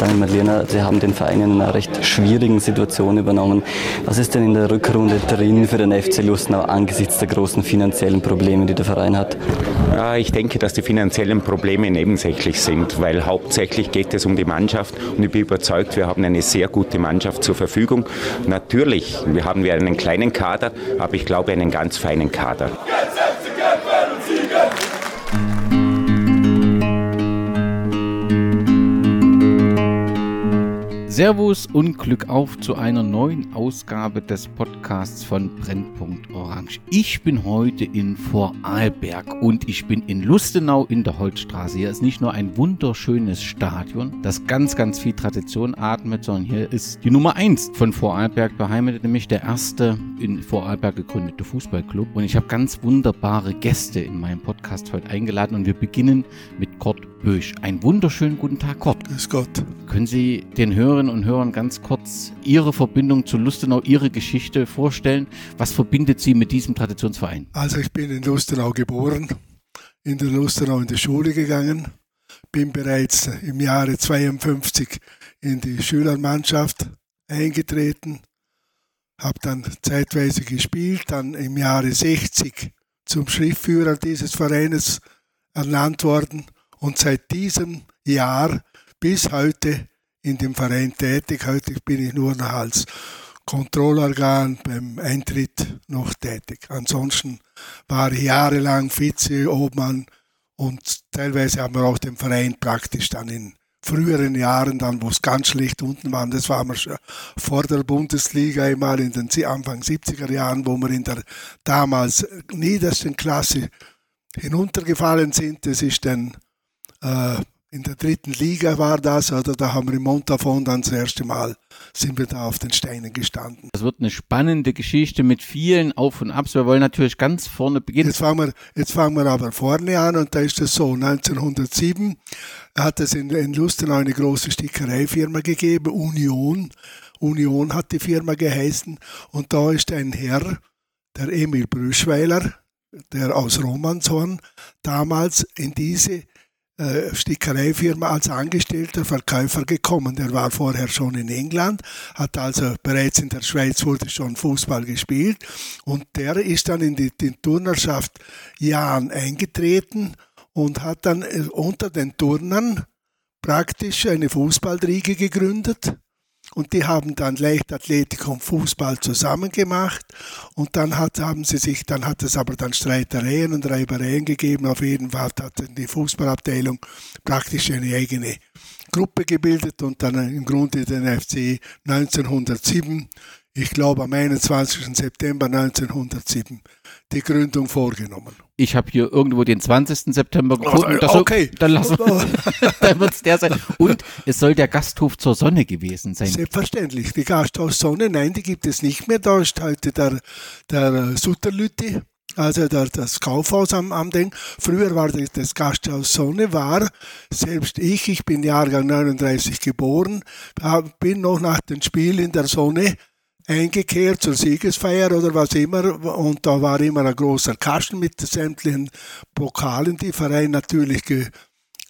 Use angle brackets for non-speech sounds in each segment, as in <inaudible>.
Daniel Merliner, Sie haben den Verein in einer recht schwierigen Situation übernommen. Was ist denn in der Rückrunde drin für den FC Lustenau angesichts der großen finanziellen Probleme, die der Verein hat? Ja, ich denke, dass die finanziellen Probleme nebensächlich sind, weil hauptsächlich geht es um die Mannschaft und ich bin überzeugt, wir haben eine sehr gute Mannschaft zur Verfügung. Natürlich, wir haben wir einen kleinen Kader, aber ich glaube einen ganz feinen Kader. Servus und Glück auf zu einer neuen Ausgabe des Podcasts von Brennpunkt Orange. Ich bin heute in Vorarlberg und ich bin in Lustenau in der Holzstraße. Hier ist nicht nur ein wunderschönes Stadion, das ganz, ganz viel Tradition atmet, sondern hier ist die Nummer 1 von Vorarlberg beheimatet, nämlich der erste in Vorarlberg gegründete Fußballclub. Und ich habe ganz wunderbare Gäste in meinem Podcast heute eingeladen und wir beginnen mit Kurt Bösch. Einen wunderschönen guten Tag, Kurt. Grüß Gott. Können Sie den Hörerinnen und Hörern ganz kurz Ihre Verbindung zu Lustenau, Ihre Geschichte vorstellen? Was verbindet Sie mit diesem Traditionsverein? Also ich bin in Lustenau geboren, in der Lustenau in die Schule gegangen, bin bereits im Jahre 52 in die Schülermannschaft eingetreten, habe dann zeitweise gespielt, dann im Jahre 60 zum Schriftführer dieses Vereines ernannt worden und seit diesem Jahr bis heute in dem Verein tätig. Heute bin ich nur noch als Kontrollorgan beim Eintritt noch tätig. Ansonsten war ich jahrelang Vize, Obmann und teilweise haben wir auch den Verein praktisch dann in früheren Jahren, dann wo es ganz schlecht unten war, das war wir schon vor der Bundesliga einmal in den Anfang 70er Jahren, wo wir in der damals niedersten Klasse hinuntergefallen sind. Das ist dann äh, in der dritten Liga war das, oder da haben wir im Montafon dann das erste Mal sind wir da auf den Steinen gestanden. Das wird eine spannende Geschichte mit vielen Auf und Abs. Wir wollen natürlich ganz vorne beginnen. Jetzt fangen wir, jetzt fangen wir aber vorne an und da ist es so, 1907 hat es in, in Lustenau eine große Stickereifirma gegeben, Union. Union hat die Firma geheißen und da ist ein Herr, der Emil Brüschweiler, der aus Romanshorn, damals in diese Stickereifirma als angestellter Verkäufer gekommen. Der war vorher schon in England, hat also bereits in der Schweiz wurde schon Fußball gespielt und der ist dann in die, die Turnerschaft Jahn eingetreten und hat dann äh, unter den Turnern praktisch eine Fußballriege gegründet und die haben dann Leichtathletik und Fußball zusammen gemacht. Und dann hat, haben sie sich, dann hat es aber dann Streitereien und Reibereien gegeben. Auf jeden Fall hat die Fußballabteilung praktisch eine eigene Gruppe gebildet und dann im Grunde den FC 1907, ich glaube am 21. September 1907, die Gründung vorgenommen. Ich habe hier irgendwo den 20. September gefunden. Also, okay. dann lassen wir, <laughs> dann wird es der sein. Und es soll der Gasthof zur Sonne gewesen sein. Selbstverständlich. Die Gasthof Sonne, nein, die gibt es nicht mehr. Da ist heute der, der Sutterlütte. Also der, das Kaufhaus am, am Ding. Früher war das, das Gasthaus Sonne, war selbst ich, ich bin Jahrgang 39 geboren, bin noch nach dem Spiel in der Sonne eingekehrt zur Siegesfeier oder was immer. Und da war immer ein großer Kasten mit sämtlichen Pokalen, die Verein natürlich ge,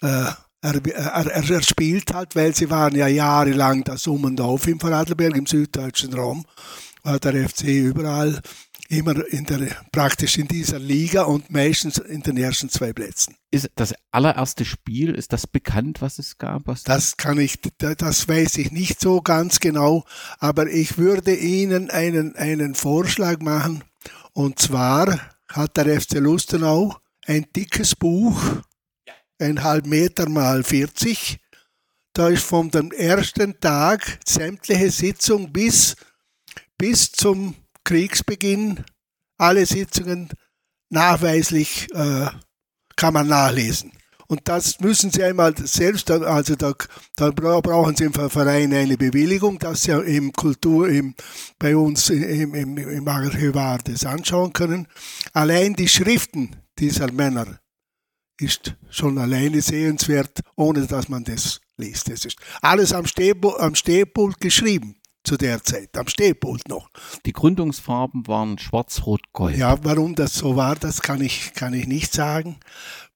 äh, er, er, er, spielt hat, weil sie waren ja jahrelang das Um und Auf im Vorarlberg, im süddeutschen Raum, war der FC überall immer in der, praktisch in dieser Liga und meistens in den ersten zwei Plätzen. Ist das allererste Spiel, ist das bekannt, was es gab? Was das kann ich, das weiß ich nicht so ganz genau, aber ich würde Ihnen einen, einen Vorschlag machen. Und zwar hat der FC Lustenau ein dickes Buch, ein halb Meter mal 40. Da ist von dem ersten Tag sämtliche Sitzung bis, bis zum Kriegsbeginn alle Sitzungen nachweislich äh, kann man nachlesen. Und das müssen Sie einmal selbst, also da, da brauchen Sie im Verein eine Bewilligung, dass Sie im Kultur, im, bei uns im, im, im Archivar das anschauen können. Allein die Schriften dieser Männer ist schon alleine sehenswert, ohne dass man das liest. Das ist alles am, Stehpult, am Stehpult geschrieben zu der Zeit, am Stehpult noch. Die Gründungsfarben waren schwarz-rot-gold. Ja, warum das so war, das kann ich, kann ich nicht sagen.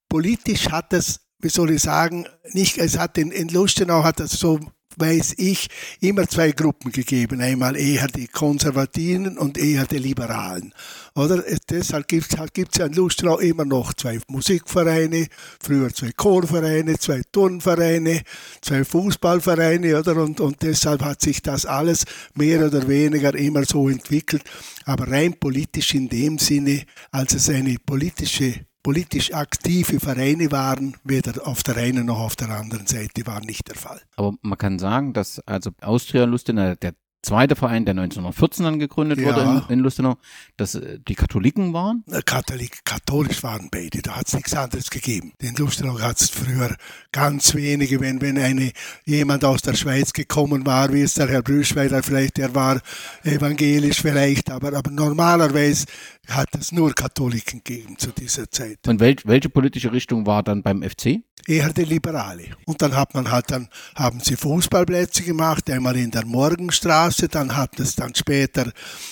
Politisch hat das, wie soll ich sagen, nicht, es hat in, in Lustenau hat das so weiß ich, immer zwei Gruppen gegeben. Einmal eher die Konservativen und eher die Liberalen. Oder? Deshalb gibt es gibt's in Lustenau immer noch zwei Musikvereine, früher zwei Chorvereine, zwei Turnvereine, zwei Fußballvereine, oder? Und, und deshalb hat sich das alles mehr oder weniger immer so entwickelt. Aber rein politisch in dem Sinne, als es eine politische politisch aktive Vereine waren, weder auf der einen noch auf der anderen Seite war nicht der Fall. Aber man kann sagen, dass also Austria Lustenau der zweite Verein, der 1914 dann gegründet ja. wurde in, in, Lustenau, dass äh, die Katholiken waren? Katholik, katholisch waren beide, da hat es nichts anderes gegeben. In Lustenau hat es früher ganz wenige, wenn, wenn eine, jemand aus der Schweiz gekommen war, wie es der Herr Brüschweiler vielleicht, der war evangelisch vielleicht, aber, aber normalerweise hat es nur Katholiken gegeben zu dieser Zeit. Und wel, welche politische Richtung war dann beim FC? Eher die Liberale. Und dann hat man halt dann, haben sie Fußballplätze gemacht, einmal in der Morgenstraße, dann hat es dann später,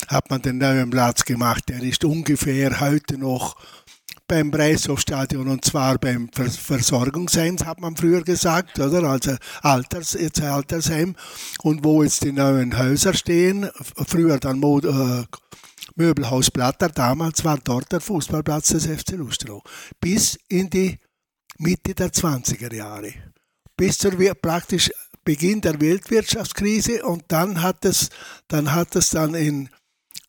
hat man den neuen Platz gemacht, der ist ungefähr heute noch beim Breishofstadion und zwar beim Versorgungsheim, hat man früher gesagt, oder? Also Alters, jetzt Altersheim. Und wo jetzt die neuen Häuser stehen, früher dann Mod, äh, Möbelhaus Blatter, damals war dort der Fußballplatz des FC Lustenau. Bis in die Mitte der 20er Jahre. Bis zur praktisch Beginn der Weltwirtschaftskrise und dann hat es, dann hat es dann in,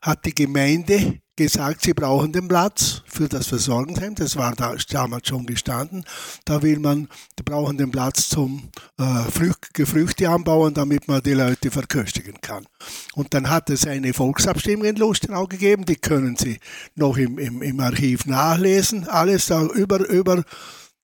hat die Gemeinde gesagt, sie brauchen den Platz für das Versorgungsheim. Das war da, damals schon gestanden. Da will man, die brauchen den Platz zum äh, Frücht, Gefrüchte anbauen, damit man die Leute verköstigen kann. Und dann hat es eine Volksabstimmung in Lustenau gegeben, die können Sie noch im, im, im Archiv nachlesen. Alles da über, über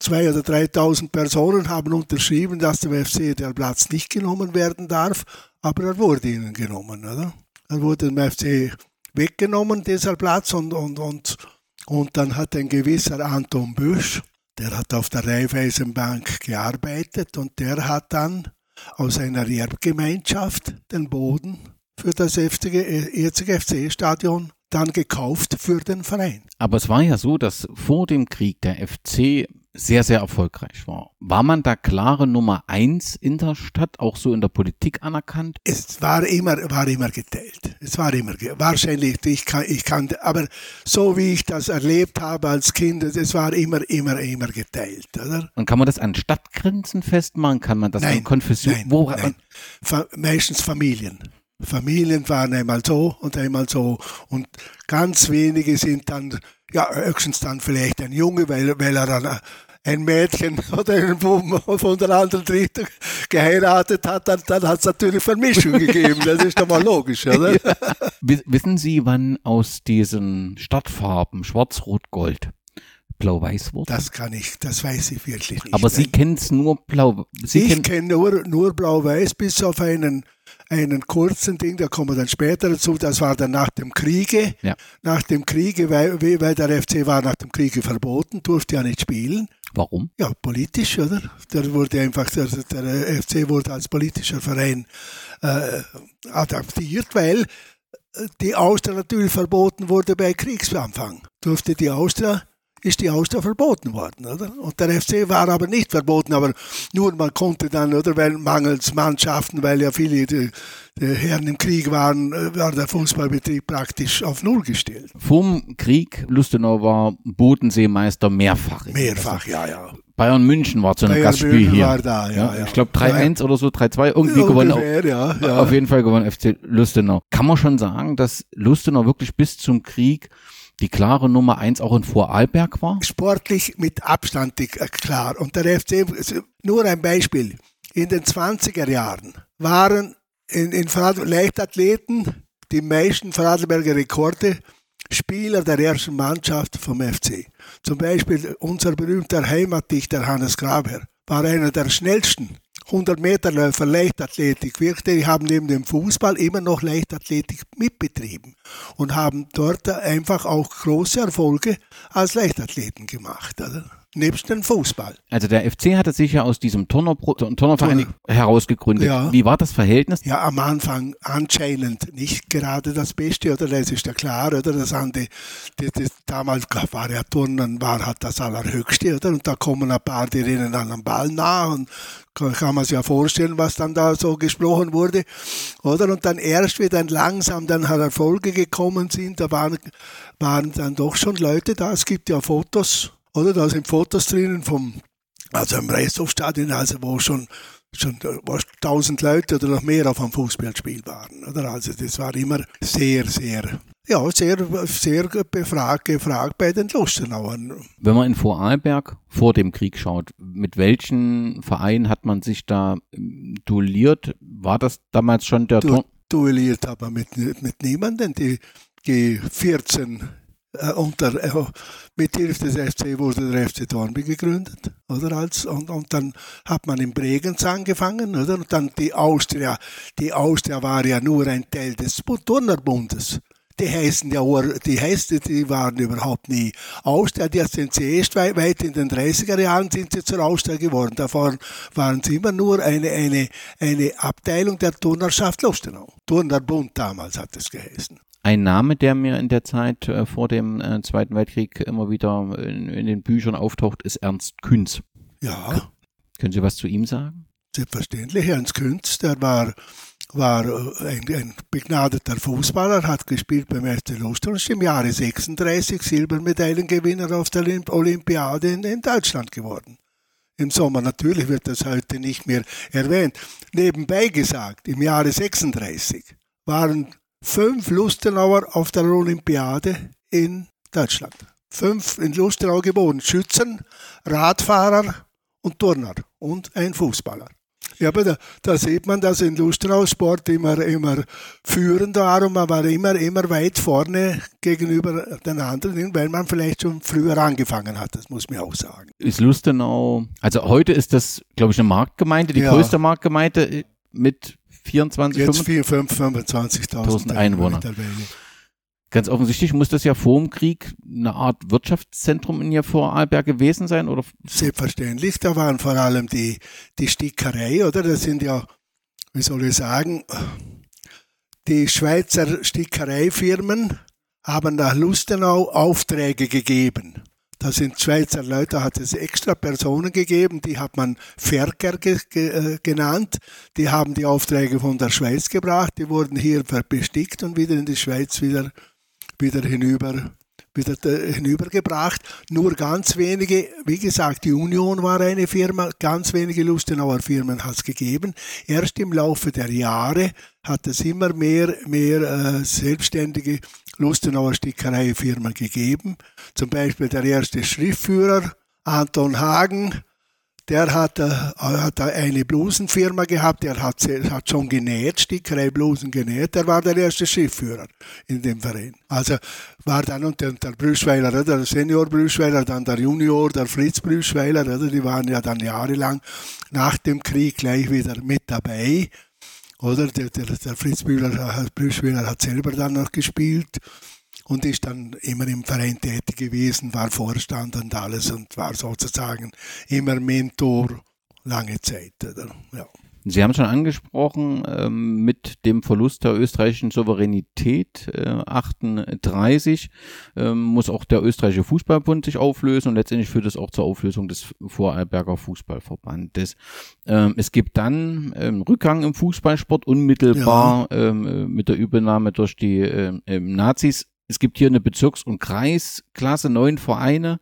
zwei oder 3.000 Personen haben unterschrieben, dass dem FC der Platz nicht genommen werden darf, aber er wurde ihnen genommen. Oder? Er wurde dem FC weggenommen, dieser Platz, und, und, und, und dann hat ein gewisser Anton Büsch, der hat auf der Raiffeisenbank gearbeitet und der hat dann aus einer Erbgemeinschaft den Boden für das jetzige FC-Stadion dann gekauft für den Verein. Aber es war ja so, dass vor dem Krieg der FC sehr, sehr erfolgreich war. War man da klare Nummer eins in der Stadt, auch so in der Politik anerkannt? Es war immer, war immer geteilt. Es war immer, wahrscheinlich, ich kann, ich kann, aber so wie ich das erlebt habe als Kind, es war immer, immer, immer geteilt, oder? Und kann man das an Stadtgrenzen festmachen? Kann man das nein, an Konfession? Nein, nein. meistens Familien. Familien waren einmal so und einmal so und ganz wenige sind dann ja, höchstens dann vielleicht ein Junge, weil, weil er dann ein Mädchen <laughs> oder einen Buben von der anderen Richtung geheiratet hat, dann, dann hat es natürlich Vermischung gegeben. Das ist doch mal logisch, oder? <laughs> Ja. Wissen Sie, wann aus diesen Stadtfarben Schwarz, Rot, Gold Blau-Weiß wurde? Das kann ich, das weiß ich wirklich nicht. Aber Sie kennen es nur Blau. Sie ich kenne nur, nur Blau-Weiß bis auf einen einen kurzen Ding, da kommen wir dann später dazu, das war dann nach dem Kriege. Ja. Nach dem Kriege, weil, weil der FC war nach dem Kriege verboten, durfte ja nicht spielen. Warum? Ja, politisch, oder? Der wurde einfach, der, der FC wurde als politischer Verein äh, adaptiert, weil die Austria natürlich verboten wurde bei Kriegsanfang. Durfte die Austria ist die Austria verboten worden, oder? Und der FC war aber nicht verboten, aber nur man konnte dann, oder, weil mangels Mannschaften, weil ja viele die, die Herren im Krieg waren, äh, war der Fußballbetrieb praktisch auf Null gestellt. Vom Krieg, Lustenau war Bodenseemeister mehrfach. Mehrfach, ja, ja. Bayern München war zu einem Bayern Gastspiel München hier. War da, ja, ja. Ich glaube 3-1 ja. oder so, 3-2, irgendwie gewonnen. Ja. Auf jeden Fall gewonnen FC Lustenau. Kann man schon sagen, dass Lustenau wirklich bis zum Krieg die klare Nummer eins auch in Vorarlberg war? Sportlich mit Abstand äh, klar. Und der FC, nur ein Beispiel. In den 20er Jahren waren in, in Leichtathleten die meisten Vorarlberger Rekorde Spieler der ersten Mannschaft vom FC. Zum Beispiel unser berühmter Heimatdichter Hannes Graber war einer der schnellsten 100 Meter Läufer Leichtathletik wirkte, die haben neben dem Fußball immer noch Leichtathletik mitbetrieben und haben dort einfach auch große Erfolge als Leichtathleten gemacht. Oder? Nebst dem Fußball. Also der FC hatte sich ja aus diesem Turner, Turnerverein Turner. herausgegründet. Ja. Wie war das Verhältnis? Ja, am Anfang anscheinend nicht gerade das Beste, oder? Das ist ja klar, oder? Das, die, die, die, damals war ja Turnen, war halt das Allerhöchste, oder? Und da kommen ein paar, die rennen an den Ball nach und kann, kann man sich ja vorstellen, was dann da so gesprochen wurde, oder? Und dann erst, wie dann langsam dann halt Erfolge gekommen sind, da waren, waren dann doch schon Leute da. Es gibt ja Fotos, oder? Da sind Fotos drinnen vom, also im Resthofstadion, also wo schon schon tausend Leute oder noch mehr auf einem Fußballspiel waren. Oder? Also das war immer sehr, sehr, ja, sehr, sehr befragt, gefragt bei den Lustenauern. Wenn man in Vorarlberg vor dem Krieg schaut, mit welchen Vereinen hat man sich da ähm, duelliert? War das damals schon der du, Duelliert aber mit, mit niemandem. Die, die 14 äh, unter, äh, mit Hilfe des FC wurde der FC Dornby gegründet, oder? Und, und dann hat man in Bregenz angefangen, oder? Und dann die Austria. Die Austria war ja nur ein Teil des Turnerbundes. Die heißen ja, die heißen, die waren überhaupt nie Austria. Die sind sie erst weit, weit in den 30er Jahren sind sie zur Austria geworden. Davor waren sie immer nur eine, eine, eine Abteilung der Turnerschaft Lustenau. Turnerbund damals hat es geheißen. Ein Name, der mir in der Zeit äh, vor dem äh, Zweiten Weltkrieg immer wieder in, in, den Büchern auftaucht, ist Ernst Künz. Ja. Können Sie was zu ihm sagen? Selbstverständlich. Ernst Künz, der war, war äh, ein, ein begnadeter Fußballer, hat gespielt beim FC ist im Jahre 36 Silbermedaillengewinner auf der Olympiade in, in Deutschland geworden im Sommer. Natürlich wird das heute nicht mehr erwähnt. Nebenbei gesagt, im Jahre 36 waren fünf Lustenauer auf der Olympiade in Deutschland. Fünf in Lustenau geboren. Schützen, Radfahrer und Turner und ein Fußballer. Ja, aber da, da, sieht man, dass in Lustenau Sport immer, immer führend war und man war immer, immer weit vorne gegenüber den anderen, weil man vielleicht schon früher angefangen hat, das muss man auch sagen. Ist Lustenau, also heute ist das, glaube ich, eine Marktgemeinde, die ja. größte Marktgemeinde mit 24, Jetzt 25.000 Einwohner. Ganz offensichtlich muss das ja vor dem Krieg eine Art Wirtschaftszentrum in ihr Vorarlberg gewesen sein, oder? Selbstverständlich, da waren vor allem die, die Stickerei, oder? Das sind ja, wie soll ich sagen, die Schweizer Stickereifirmen haben nach Lustenau Aufträge gegeben. Da sind Schweizer Leute, da hat es extra Personen gegeben, die hat man Ferker ge ge äh, genannt. Die haben die Aufträge von der Schweiz gebracht, die wurden hier bestickt und wieder in die Schweiz wieder, wieder hinüber wieder hinübergebracht. Nur ganz wenige, wie gesagt, die Union war eine Firma, ganz wenige Lustenauer Firmen hat es gegeben. Erst im Laufe der Jahre hat es immer mehr, mehr äh, selbstständige Lustenauer Stickereifirmen gegeben. Zum Beispiel der erste Schriftführer, Anton Hagen, der hat, äh, hat eine Blusenfirma gehabt, der hat, hat schon genäht, Stickerei-Blusen genäht, der war der erste Schiffführer in dem Verein. Also war dann und der, der Brüschweiler, der Senior Brüschweiler, dann der Junior, der Fritz Brüschweiler, die waren ja dann jahrelang nach dem Krieg gleich wieder mit dabei. Oder der, der, der Fritz Bühler, Brüschweiler hat selber dann noch gespielt und ist dann immer im Verein tätig gewesen, war Vorstand und alles und war sozusagen immer Mentor lange Zeit. Oder? Ja. Sie haben schon angesprochen, ähm, mit dem Verlust der österreichischen Souveränität äh, 38 ähm, muss auch der österreichische Fußballbund sich auflösen und letztendlich führt es auch zur Auflösung des Vorarlberger Fußballverbandes. Ähm, es gibt dann ähm, Rückgang im Fußballsport unmittelbar ja. ähm, äh, mit der Übernahme durch die äh, Nazis es gibt hier eine Bezirks- und Kreisklasse, neun Vereine.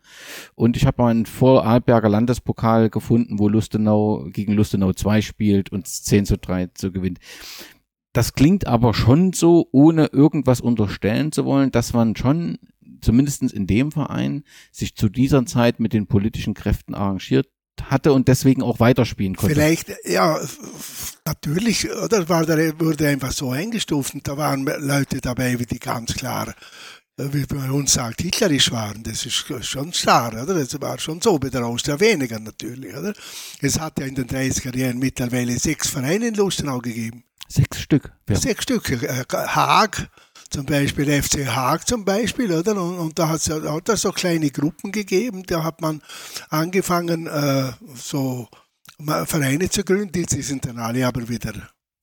Und ich habe mal einen Vorarlberger Landespokal gefunden, wo Lustenau gegen Lustenau 2 spielt und 10 zu 3 zu gewinnt. Das klingt aber schon so, ohne irgendwas unterstellen zu wollen, dass man schon zumindestens in dem Verein sich zu dieser Zeit mit den politischen Kräften arrangiert hatte und deswegen auch weiterspielen konnte. Vielleicht, ja, natürlich, oder war der, wurde einfach so eingestuft und da waren Leute dabei, die ganz klar, äh, wie bei uns sagt, hitlerisch waren. Das ist schon klar, oder? Das war schon so, bei der Austria weniger natürlich, oder? Es hat ja in den 30er Jahren mittlerweile sechs Vereine in Lustenau gegeben. Sechs Stück? Ja. Sechs Stück. Äh, Haag, zum Beispiel FC Haag zum Beispiel, oder? Und, und da hat es so kleine Gruppen gegeben, da hat man angefangen, äh, so Vereine zu gründen, die sind dann alle aber wieder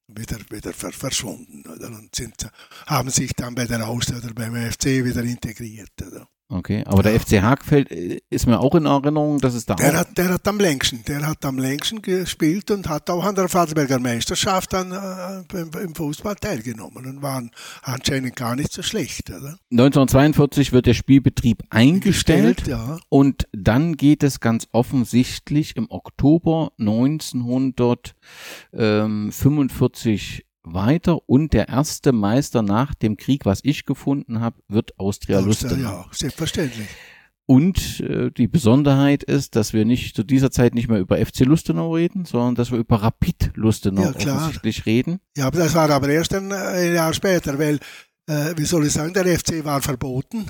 wieder, wieder verschwunden oder? und sind, haben sich dann bei der Austria oder beim FC wieder integriert. Oder? Okay, aber der FC Hagfeld ist mir auch in Erinnerung, dass es da der hat, der hat am längsten, der hat am längsten gespielt und hat auch an der Vaterberger Meisterschaft dann äh, im, Fußball teilgenommen und waren anscheinend gar nicht so schlecht. Oder? 1942 wird der Spielbetrieb eingestellt ja. und dann geht es ganz offensichtlich im Oktober 1945 weiter und der erste Meister nach dem Krieg, was ich gefunden habe, wird Austria Lustenau. Ja, selbstverständlich. Und äh, die Besonderheit ist, dass wir nicht zu dieser Zeit nicht mehr über FC Lustenau reden, sondern dass wir über Rapid Lustenau ja, offensichtlich reden. Ja, aber das war aber erst ein, ein Jahr später, weil, äh, wie soll ich sagen, der FC war verboten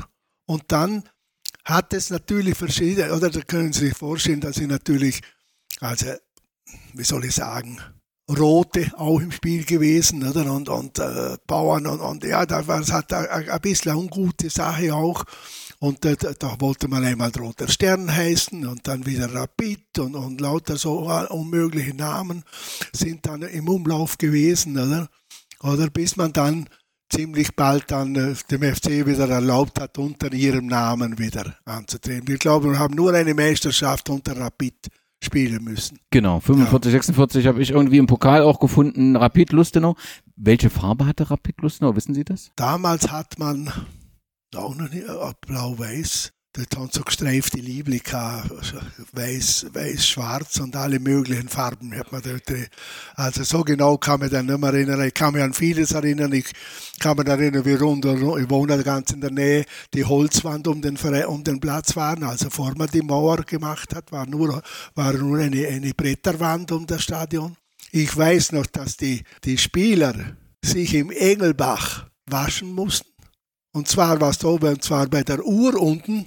und dann hat es natürlich verschiedene, oder da können Sie sich vorstellen, dass sie natürlich, also, wie soll ich sagen, Rote auch im Spiel gewesen, oder? Und, und äh, Bauern und, und ja, da war es halt ein, bisschen eine ungute Sache auch. Und äh, da wollte man einmal Roter Stern heißen und dann wieder Rapid und, und lauter so äh, unmögliche Namen sind dann im Umlauf gewesen, oder? Oder bis man dann ziemlich bald dann äh, dem FC wieder erlaubt hat, unter ihrem Namen wieder anzutreten. Wir glauben, wir haben nur eine Meisterschaft unter Rapid spielen müssen. Genau, 45, ja. 46 habe ich irgendwie im Pokal auch gefunden, Rapid Lustenau. Welche Farbe hatte Rapid Lustenau, wissen Sie das? Damals hat man auch noch nicht, äh, blau-weiß. Dort haben so gestreifte Liebling weiß, weiß, schwarz und alle möglichen Farben hat man dort. Also so genau kann man dann nicht mehr erinnern. Ich kann mich an vieles erinnern. Ich kann mich erinnern, wie rund, ich wohne ganz in der Nähe, die Holzwand um den, um den Platz waren. Also vor man die Mauer gemacht hat, war nur, war nur eine, eine Bretterwand um das Stadion. Ich weiß noch, dass die, die Spieler sich im Engelbach waschen mussten. Und zwar war oben, und zwar bei der Uhr unten,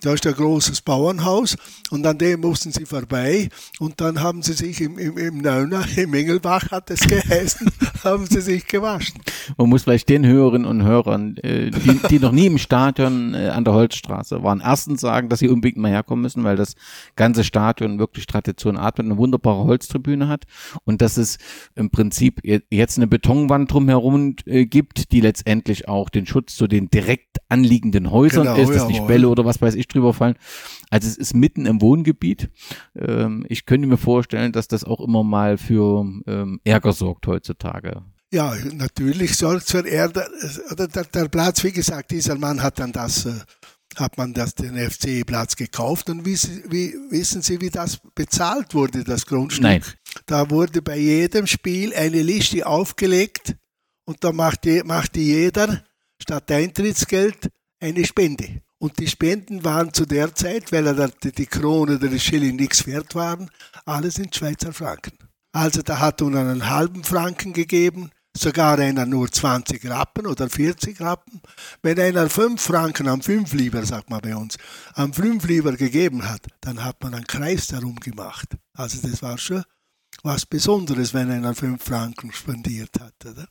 da ist ein großes Bauernhaus und an dem mussten sie vorbei. Und dann haben sie sich im, im, im Neuner, im Engelbach hat es geheißen, <laughs> haben sie sich gewaschen. Man muss vielleicht den Hörerinnen und Hörern, äh, die, die noch nie im Stadion äh, an der Holzstraße waren, erstens sagen, dass sie unbedingt mal herkommen müssen, weil das ganze Stadion wirklich Tradition atmet, eine wunderbare Holztribüne hat und dass es im Prinzip jetzt eine Betonwand drumherum äh, gibt, die letztendlich auch den Schutz zu den direkt anliegenden Häusern genau, ist, dass nicht Bälle oder was weiß ich drüber fallen. Also es ist mitten im Wohngebiet. Ähm, ich könnte mir vorstellen, dass das auch immer mal für ähm, Ärger sorgt heutzutage. Ja, natürlich sorgt es für Ärger. Der, der, Platz, wie gesagt, dieser Mann hat dann das, äh, hat man das, den FC-Platz gekauft und wie, wie, wissen Sie, wie das bezahlt wurde, das Grundstück? Nein. Da wurde bei jedem Spiel eine Liste aufgelegt und da machte, machte jeder statt Eintrittsgeld eine Spende. Und die Spenden waren zu der Zeit, weil die Krone oder die Schilling nichts wert waren, alles in Schweizer Franken. Also da hat er einen halben Franken gegeben, sogar einer nur 20 Rappen oder 40 Rappen. Wenn einer 5 Franken am 5 Lieber, sagt man bei uns, am 5 Lieber gegeben hat, dann hat man einen Kreis darum gemacht. Also das war schon was Besonderes, wenn einer 5 Franken spendiert hat. Oder?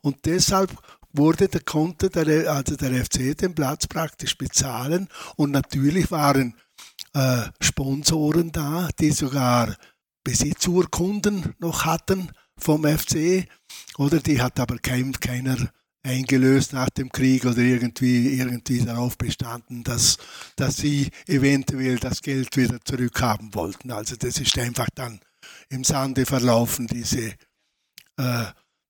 Und deshalb wurde der konnte der, also der FC den Platz praktisch bezahlen und natürlich waren äh, Sponsoren da, die sogar Besitzurkunden noch hatten vom FC oder die hat aber kein, keiner eingelöst nach dem Krieg oder irgendwie, irgendwie darauf bestanden, dass, dass sie eventuell das Geld wieder zurückhaben wollten. Also das ist einfach dann im Sande verlaufen, diese äh,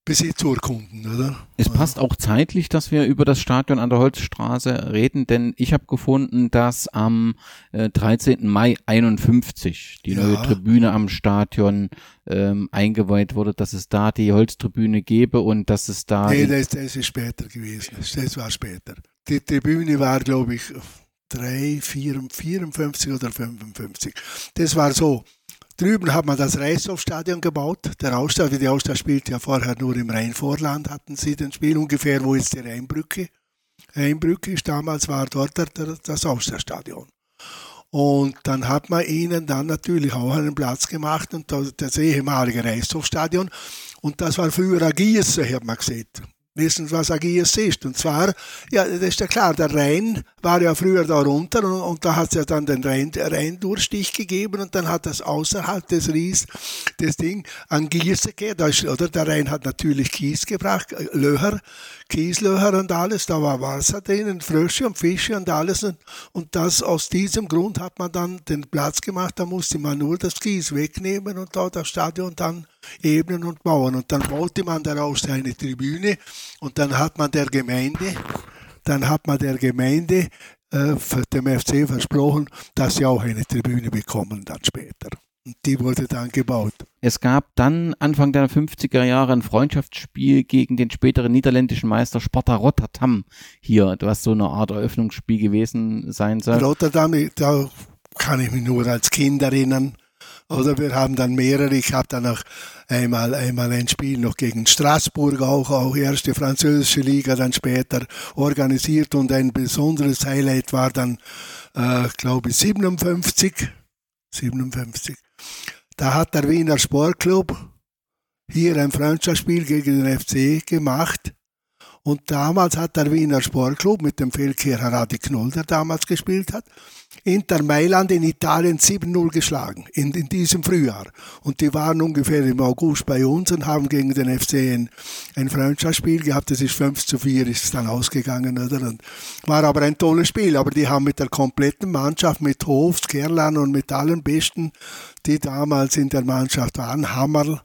Besitzurkunden, oder? Es passt auch zeitlich, dass wir über das Stadion an der Holzstraße reden, denn ich habe gefunden, dass am äh, 13. Mai 51 die ja. neue Tribüne am Stadion ähm, eingeweiht wurde, dass es da die Holztribüne gäbe und dass es da. Nee, das, das ist später gewesen. Das war später. Die Tribüne war, glaube ich, 3, 4, 54 oder 55. Das war so. Drüben hat man das Reishofstadion gebaut. Der Austria, die Austria spielt ja vorher nur im Rheinvorland, hatten sie den Spiel ungefähr, wo jetzt die Rheinbrücke. Rheinbrücke ist, damals war dort das Austria-Stadion. Und dann hat man ihnen dann natürlich auch einen Platz gemacht und das, ehemalige Reishofstadion. Und das war früher ein Gießen, hat man gesehen. Wissen, was Agios ist. Und zwar, ja, das ist ja klar, der Rhein war ja früher da runter und, und da hat es ja dann den Rhein, Rheindurchstich gegeben und dann hat das außerhalb des Ries das Ding an da ist, oder? Der Rhein hat natürlich Kies gebracht, äh, Löcher, Kieslöcher und alles, da war Wasser drinnen, Frösche und Fische und alles. Und, und das aus diesem Grund hat man dann den Platz gemacht, da musste man nur das Kies wegnehmen und da das Stadion dann ebnen und bauen und dann baute man daraus eine Tribüne und dann hat man der Gemeinde, dann hat man der Gemeinde äh, dem FC versprochen, dass sie auch eine Tribüne bekommen dann später. Und die wurde dann gebaut. Es gab dann Anfang der 50er Jahre ein Freundschaftsspiel gegen den späteren niederländischen Meister Sparta Rotterdam hier, was so eine Art Eröffnungsspiel gewesen sein soll. Rotterdam, da kann ich mich nur als Kind erinnern. Oder wir haben dann mehrere, ich habe dann auch einmal, einmal ein Spiel noch gegen Straßburg, auch, auch erste französische Liga dann später organisiert. Und ein besonderes Highlight war dann, äh, glaube ich, 57, 57. Da hat der Wiener Sportclub hier ein Freundschaftsspiel gegen den FC gemacht und damals hat der Wiener Sportclub mit dem Feldkehrer Radi Knoll, der damals gespielt hat, Inter Mailand in Italien 7-0 geschlagen, in, in diesem Frühjahr. Und die waren ungefähr im August bei uns und haben gegen den FC ein, ein Freundschaftsspiel gehabt. Das ist 5 zu 4 ist es dann ausgegangen, oder? Und war aber ein tolles Spiel. Aber die haben mit der kompletten Mannschaft, mit Hofs, Kerlan und mit allen Besten, die damals in der Mannschaft waren, Hammerl,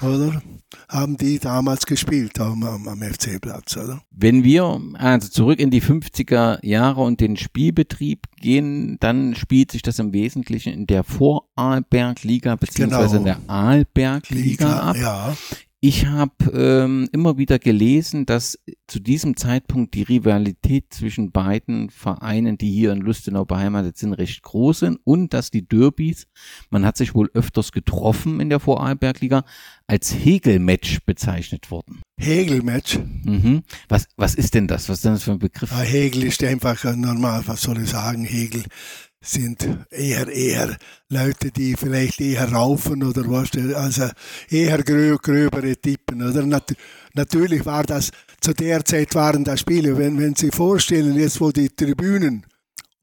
oder? Haben die damals gespielt am, am, FC-Platz, oder? Wenn wir also zurück in die 50er Jahre und den Spielbetrieb gehen, dann spielt sich das im Wesentlichen in der Vorarlberg-Liga beziehungsweise genau. in der Arlberg-Liga ab. Ja. Ich habe ähm, immer wieder gelesen, dass zu diesem Zeitpunkt die Rivalität zwischen beiden Vereinen, die hier in Lustenau beheimatet sind, recht groß sind und dass die Derbys, man hat sich wohl öfters getroffen in der Vorarlbergliga, als Hegel-Match bezeichnet wurden. Hegel-Match? Mhm. Was, was ist denn das? Was ist denn das für ein Begriff? Ja, Hegel ist einfach normal, was soll ich sagen, Hegel sind eher, eher Leute, die vielleicht eher raufen oder was, also eher grö gröbere Tippen, oder? Nat natürlich war das, zu der Zeit waren das Spiele, wenn, wenn Sie vorstellen, jetzt wo die Tribünen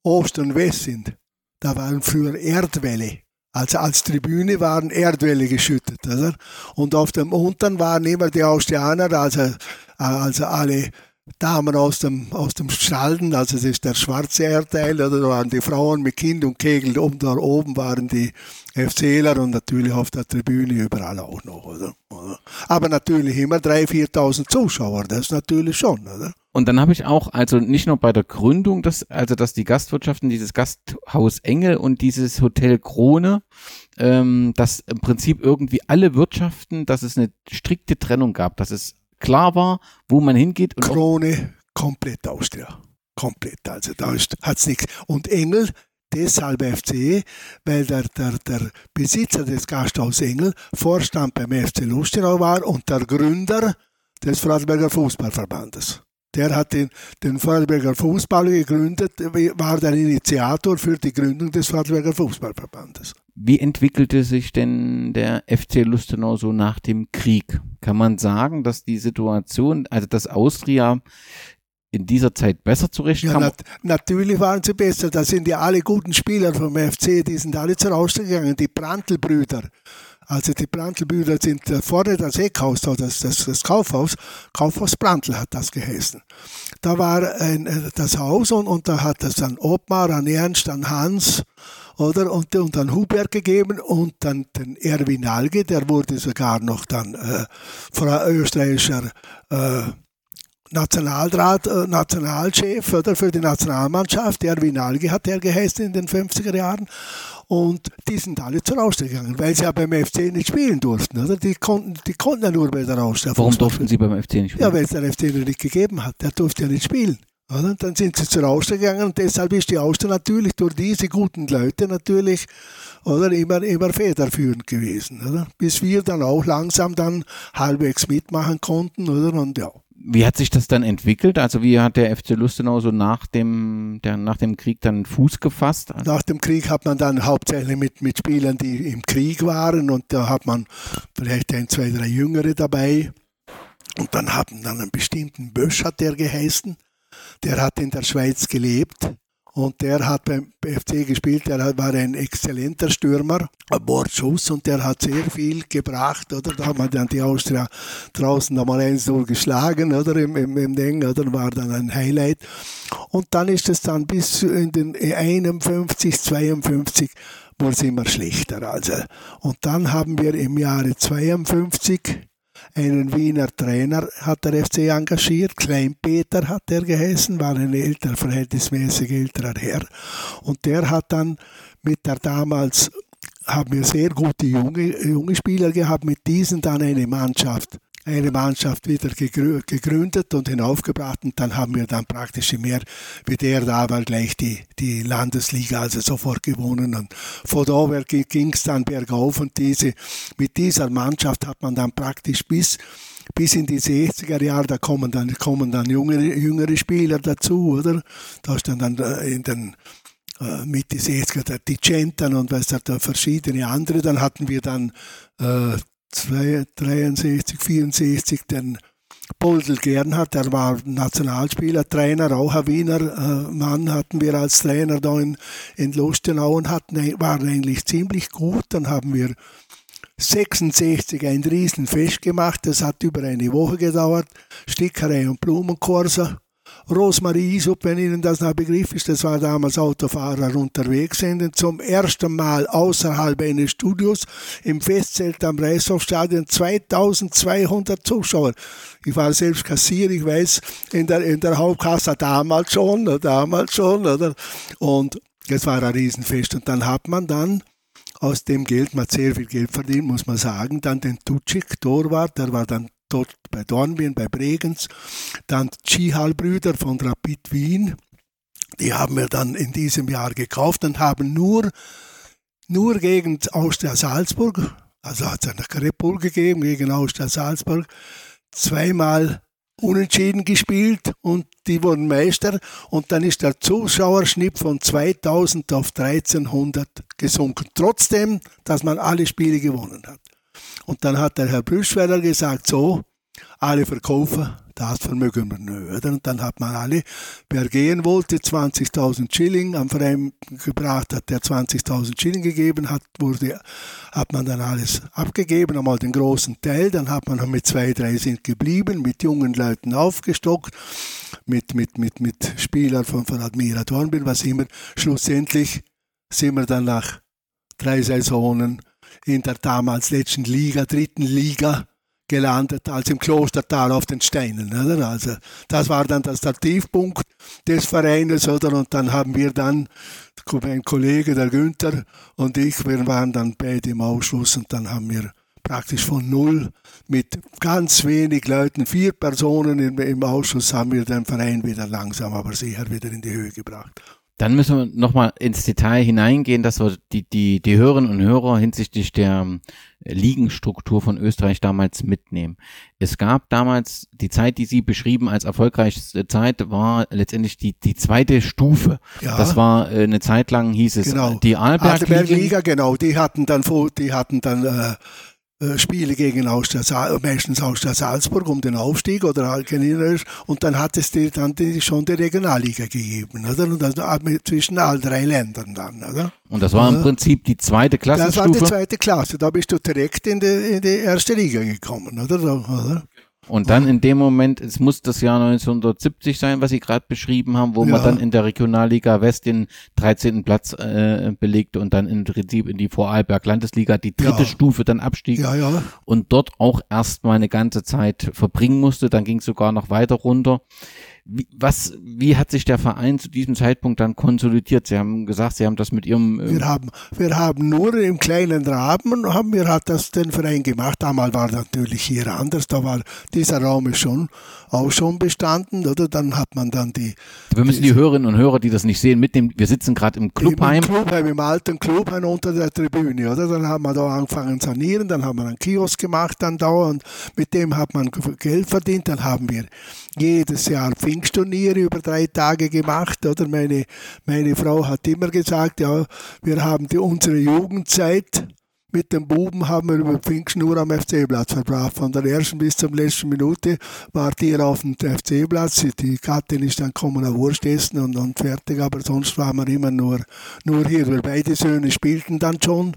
Ost und West sind, da waren früher Erdwälle. Also als Tribüne waren Erdwälle geschüttet, oder? Und auf dem Unteren waren immer die Austrianer, also, also alle Damen aus dem, aus dem Schalden, also das ist der schwarze Erdteil, oder da waren die Frauen mit Kind und Kegel, und da oben waren die FCler und natürlich auf der Tribüne überall auch noch, oder? Aber natürlich immer 3.000, 4.000 Zuschauer, das natürlich schon, oder? Und dann habe ich auch, also nicht nur bei der Gründung, dass, also dass die Gastwirtschaften, dieses Gasthaus Engel und dieses Hotel Krone, ähm, dass im Prinzip irgendwie alle Wirtschaften, dass es eine strikte Trennung gab, dass es klar war, wo man hingeht. Und Krone, komplett Austria. Komplett. Also da hat es nichts. Und Engel, deshalb FC, weil der, der, der Besitzer des Gasthaus Engel Vorstand beim FC Lustenau war und der Gründer des Vorarlberger Fußballverbandes. Der hat den, den Vorarlberger Fußball gegründet, war der Initiator für die Gründung des Vorarlberger Fußballverbandes. Wie entwickelte sich denn der FC Lustenau so nach dem Krieg? Kann man sagen, dass die Situation, also dass Austria in dieser Zeit besser zurechtkam? Ja, nat natürlich waren sie besser. Da sind ja alle guten Spieler vom FC, die sind alle zur Austria gegangen. Die Brandl-Brüder. Also die Brandl-Brüder sind vorne das Eckhaus, das, das, das Kaufhaus. Kaufhaus Brandl hat das geheißen. Da war ein, äh, das Haus und, und da hat es dann Obmar, an Ernst, an Hans oder? Und, und dann Hubert gegeben und dann den Erwin Alge, der wurde sogar noch dann äh, österreichischer äh, Nationalrat, äh, Nationalchef oder für die Nationalmannschaft. Erwin Alge hat er geheißen in den 50er Jahren. Und die sind alle zur Austria gegangen, weil sie ja beim FC nicht spielen durften. Oder? Die, konnten, die konnten ja nur bei der Austria Warum durften sie beim FC nicht spielen? Ja, weil es der FC nicht gegeben hat. Der durfte ja nicht spielen. Oder? Dann sind sie zur Austria gegangen und deshalb ist die Austria natürlich durch diese guten Leute natürlich oder immer, immer federführend gewesen. Oder? Bis wir dann auch langsam dann halbwegs mitmachen konnten. Oder? Und ja. Wie hat sich das dann entwickelt? Also wie hat der FC Lustenau so nach dem, der, nach dem Krieg dann Fuß gefasst? Nach dem Krieg hat man dann hauptsächlich mit, mit Spielern, die im Krieg waren und da hat man vielleicht ein, zwei, drei Jüngere dabei Und dann haben dann einen bestimmten Bösch hat der geheißen, der hat in der Schweiz gelebt und der hat beim FC gespielt, der war ein exzellenter Stürmer, ein Bordschuss und der hat sehr viel gebracht, oder? Da hat man dann die Austria draußen nochmal 1-0 geschlagen, oder? Im, im, im Ding, oder? War dann ein Highlight. Und dann ist es dann bis in den 51, 52 wurde es immer schlechter. Also. Und dann haben wir im Jahre 52 einen Wiener Trainer hat der FC engagiert, Kleinpeter hat er geheißen, war ein älterer, verhältnismäßig älterer Herr. Und der hat dann mit der damals, haben wir sehr gute junge, junge Spieler gehabt, mit diesen dann eine Mannschaft eine Mannschaft wieder gegründet und hinaufgebracht und dann haben wir dann praktisch mehr wie der da war gleich die, die Landesliga also sofort gewonnen und von da ging es dann bergauf und diese, mit dieser Mannschaft hat man dann praktisch bis bis in die 60er Jahre, da kommen dann, kommen dann jüngere, jüngere Spieler dazu, oder? Da ist dann, äh, in den äh, Mitte 60er die Centan und was da verschiedene andere. Dann hatten wir dann äh, 63, 64 den Boldel Gernhardt, der war Nationalspieler, Trainer, auch ein Wiener äh, Mann hatten wir als Trainer da in, in Lustenau und hatten, waren eigentlich ziemlich gut. Dann haben wir 66 ein Riesenfest gemacht, das hat über eine Woche gedauert, Stickerei und Blumenkorse Rosmarie Isup, wenn Ihnen das noch Begriff ist, das war damals Autofahrer unterwegs sind, zum ersten Mal außerhalb eines Studios im Festzelt am Reishofstadion 2200 Zuschauer. Ich war selbst Kassier, ich weiß, in der, in der Hauptkasse damals schon, damals schon, oder? Und es war ein Riesenfest. Und dann hat man dann aus dem Geld, man hat sehr viel Geld verdient, muss man sagen, dann den Tutschik Torwart, der war dann dort bei Dornbirn, bei Bregenz. Dann Chihal-Brüder von Rapid Wien, die haben wir dann in diesem Jahr gekauft und haben nur, nur gegen Austria Salzburg, also hat es eine Repul gegeben gegen Austria Salzburg, zweimal unentschieden gespielt und die wurden Meister und dann ist der Zuschauerschnitt von 2000 auf 1300 gesunken, trotzdem, dass man alle Spiele gewonnen hat. Und dann hat der Herr Brüschweiler gesagt, so, alle verkaufen, das vermögen wir nicht. Und dann hat man alle, wer gehen wollte, 20.000 Schilling am Verein gebracht, hat der 20.000 Schilling gegeben, hat, wurde, hat man dann alles abgegeben, einmal den großen Teil, dann hat man mit zwei, drei sind geblieben, mit jungen Leuten aufgestockt, mit, mit, mit, mit Spielern von, von Admira Dornbirn, was immer, schlussendlich sind wir dann nach drei Saisonen in der damals letzten Liga, dritten Liga, gelandet als im Klostertal auf den Steinen. Oder? Also das war dann das, der Tiefpunkt des Vereines, oder? Und dann haben wir dann, mein Kollege, der Günther und ich, wir waren dann beide im Ausschuss und dann haben wir praktisch von null mit ganz wenig Leuten, vier Personen im, im Ausschuss, haben wir den Verein wieder langsam, aber sicher wieder in die Höhe gebracht. Dann müssen wir nochmal ins Detail hineingehen, dass wir die, die, die Hörerinnen und Hörer hinsichtlich der äh, Ligenstruktur von Österreich damals mitnehmen. Es gab damals die Zeit, die Sie beschrieben als erfolgreichste Zeit, war letztendlich die, die zweite Stufe. Ja. Das war äh, eine Zeit lang hieß es genau. die Arlberg-Liga. genau. Die hatten dann, die hatten dann äh, Spiele gegen Austria, meistens Austria Salzburg um den Aufstieg oder Alkeniner und dann hat es die, dann die, schon die Regionalliga gegeben, oder? Und das zwischen all drei Ländern dann, oder? Und das war im Prinzip die zweite Klasse. Das war die zweite Klasse, da bist du direkt in die, in die erste Liga gekommen, oder? oder? Und dann in dem Moment, es muss das Jahr 1970 sein, was Sie gerade beschrieben haben, wo ja. man dann in der Regionalliga West den 13. Platz äh, belegte und dann im Prinzip in die Vorarlberg Landesliga die dritte ja. Stufe dann abstieg ja, ja. und dort auch erstmal eine ganze Zeit verbringen musste. Dann ging es sogar noch weiter runter. Wie, was, wie hat sich der Verein zu diesem Zeitpunkt dann konsolidiert? Sie haben gesagt, Sie haben das mit Ihrem. Äh wir haben, wir haben nur im kleinen Rahmen, haben wir hat das den Verein gemacht. Damals war natürlich hier anders. Da war dieser Raum ist schon auch schon bestanden, oder? Dann hat man dann die. Wir müssen die, die Hörerinnen und Hörer, die das nicht sehen, mitnehmen. Wir sitzen gerade im Clubheim. Im Clubheim, im alten Clubheim unter der Tribüne, oder? Dann haben wir da angefangen zu sanieren, dann haben wir einen Kiosk gemacht, dann da und mit dem hat man Geld verdient. Dann haben wir jedes Jahr Pfingstturniere über drei Tage gemacht, oder? Meine, meine Frau hat immer gesagt, ja, wir haben die, unsere Jugendzeit mit den Buben haben wir über Pfingsten nur am FC-Platz verbracht. Von der ersten bis zur letzten Minute war die auf dem FC-Platz. Die Gattin ist dann gekommen auf Wurst essen und, und fertig, aber sonst waren wir immer nur, nur hier. Wir beide Söhne spielten dann schon.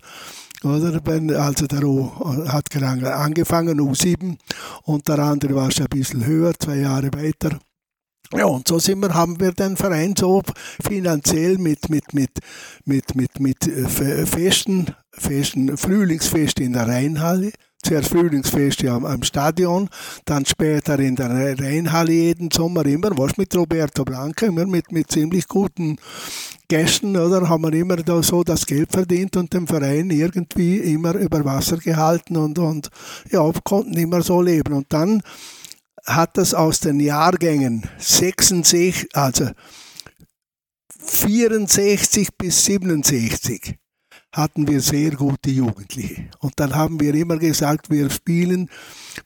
Oder? Also der O hat angefangen, U7, und der andere war schon ein bisschen höher, zwei Jahre weiter. Ja, und so sind wir, haben wir den Verein so finanziell mit, mit, mit, mit, mit, mit äh, Festen, Festen, Frühlingsfest in der Rheinhalle, zuerst Frühlingsfeste am, am, Stadion, dann später in der Rheinhalle jeden Sommer immer, was mit Roberto Blanca, immer mit, mit ziemlich guten Gästen, oder, haben wir immer da so das Geld verdient und den Verein irgendwie immer über Wasser gehalten und, und ja, konnten immer so leben. Und dann hat das aus den Jahrgängen 66, also 64 bis 67 hatten wir sehr gute Jugendliche. Und dann haben wir immer gesagt, wir spielen,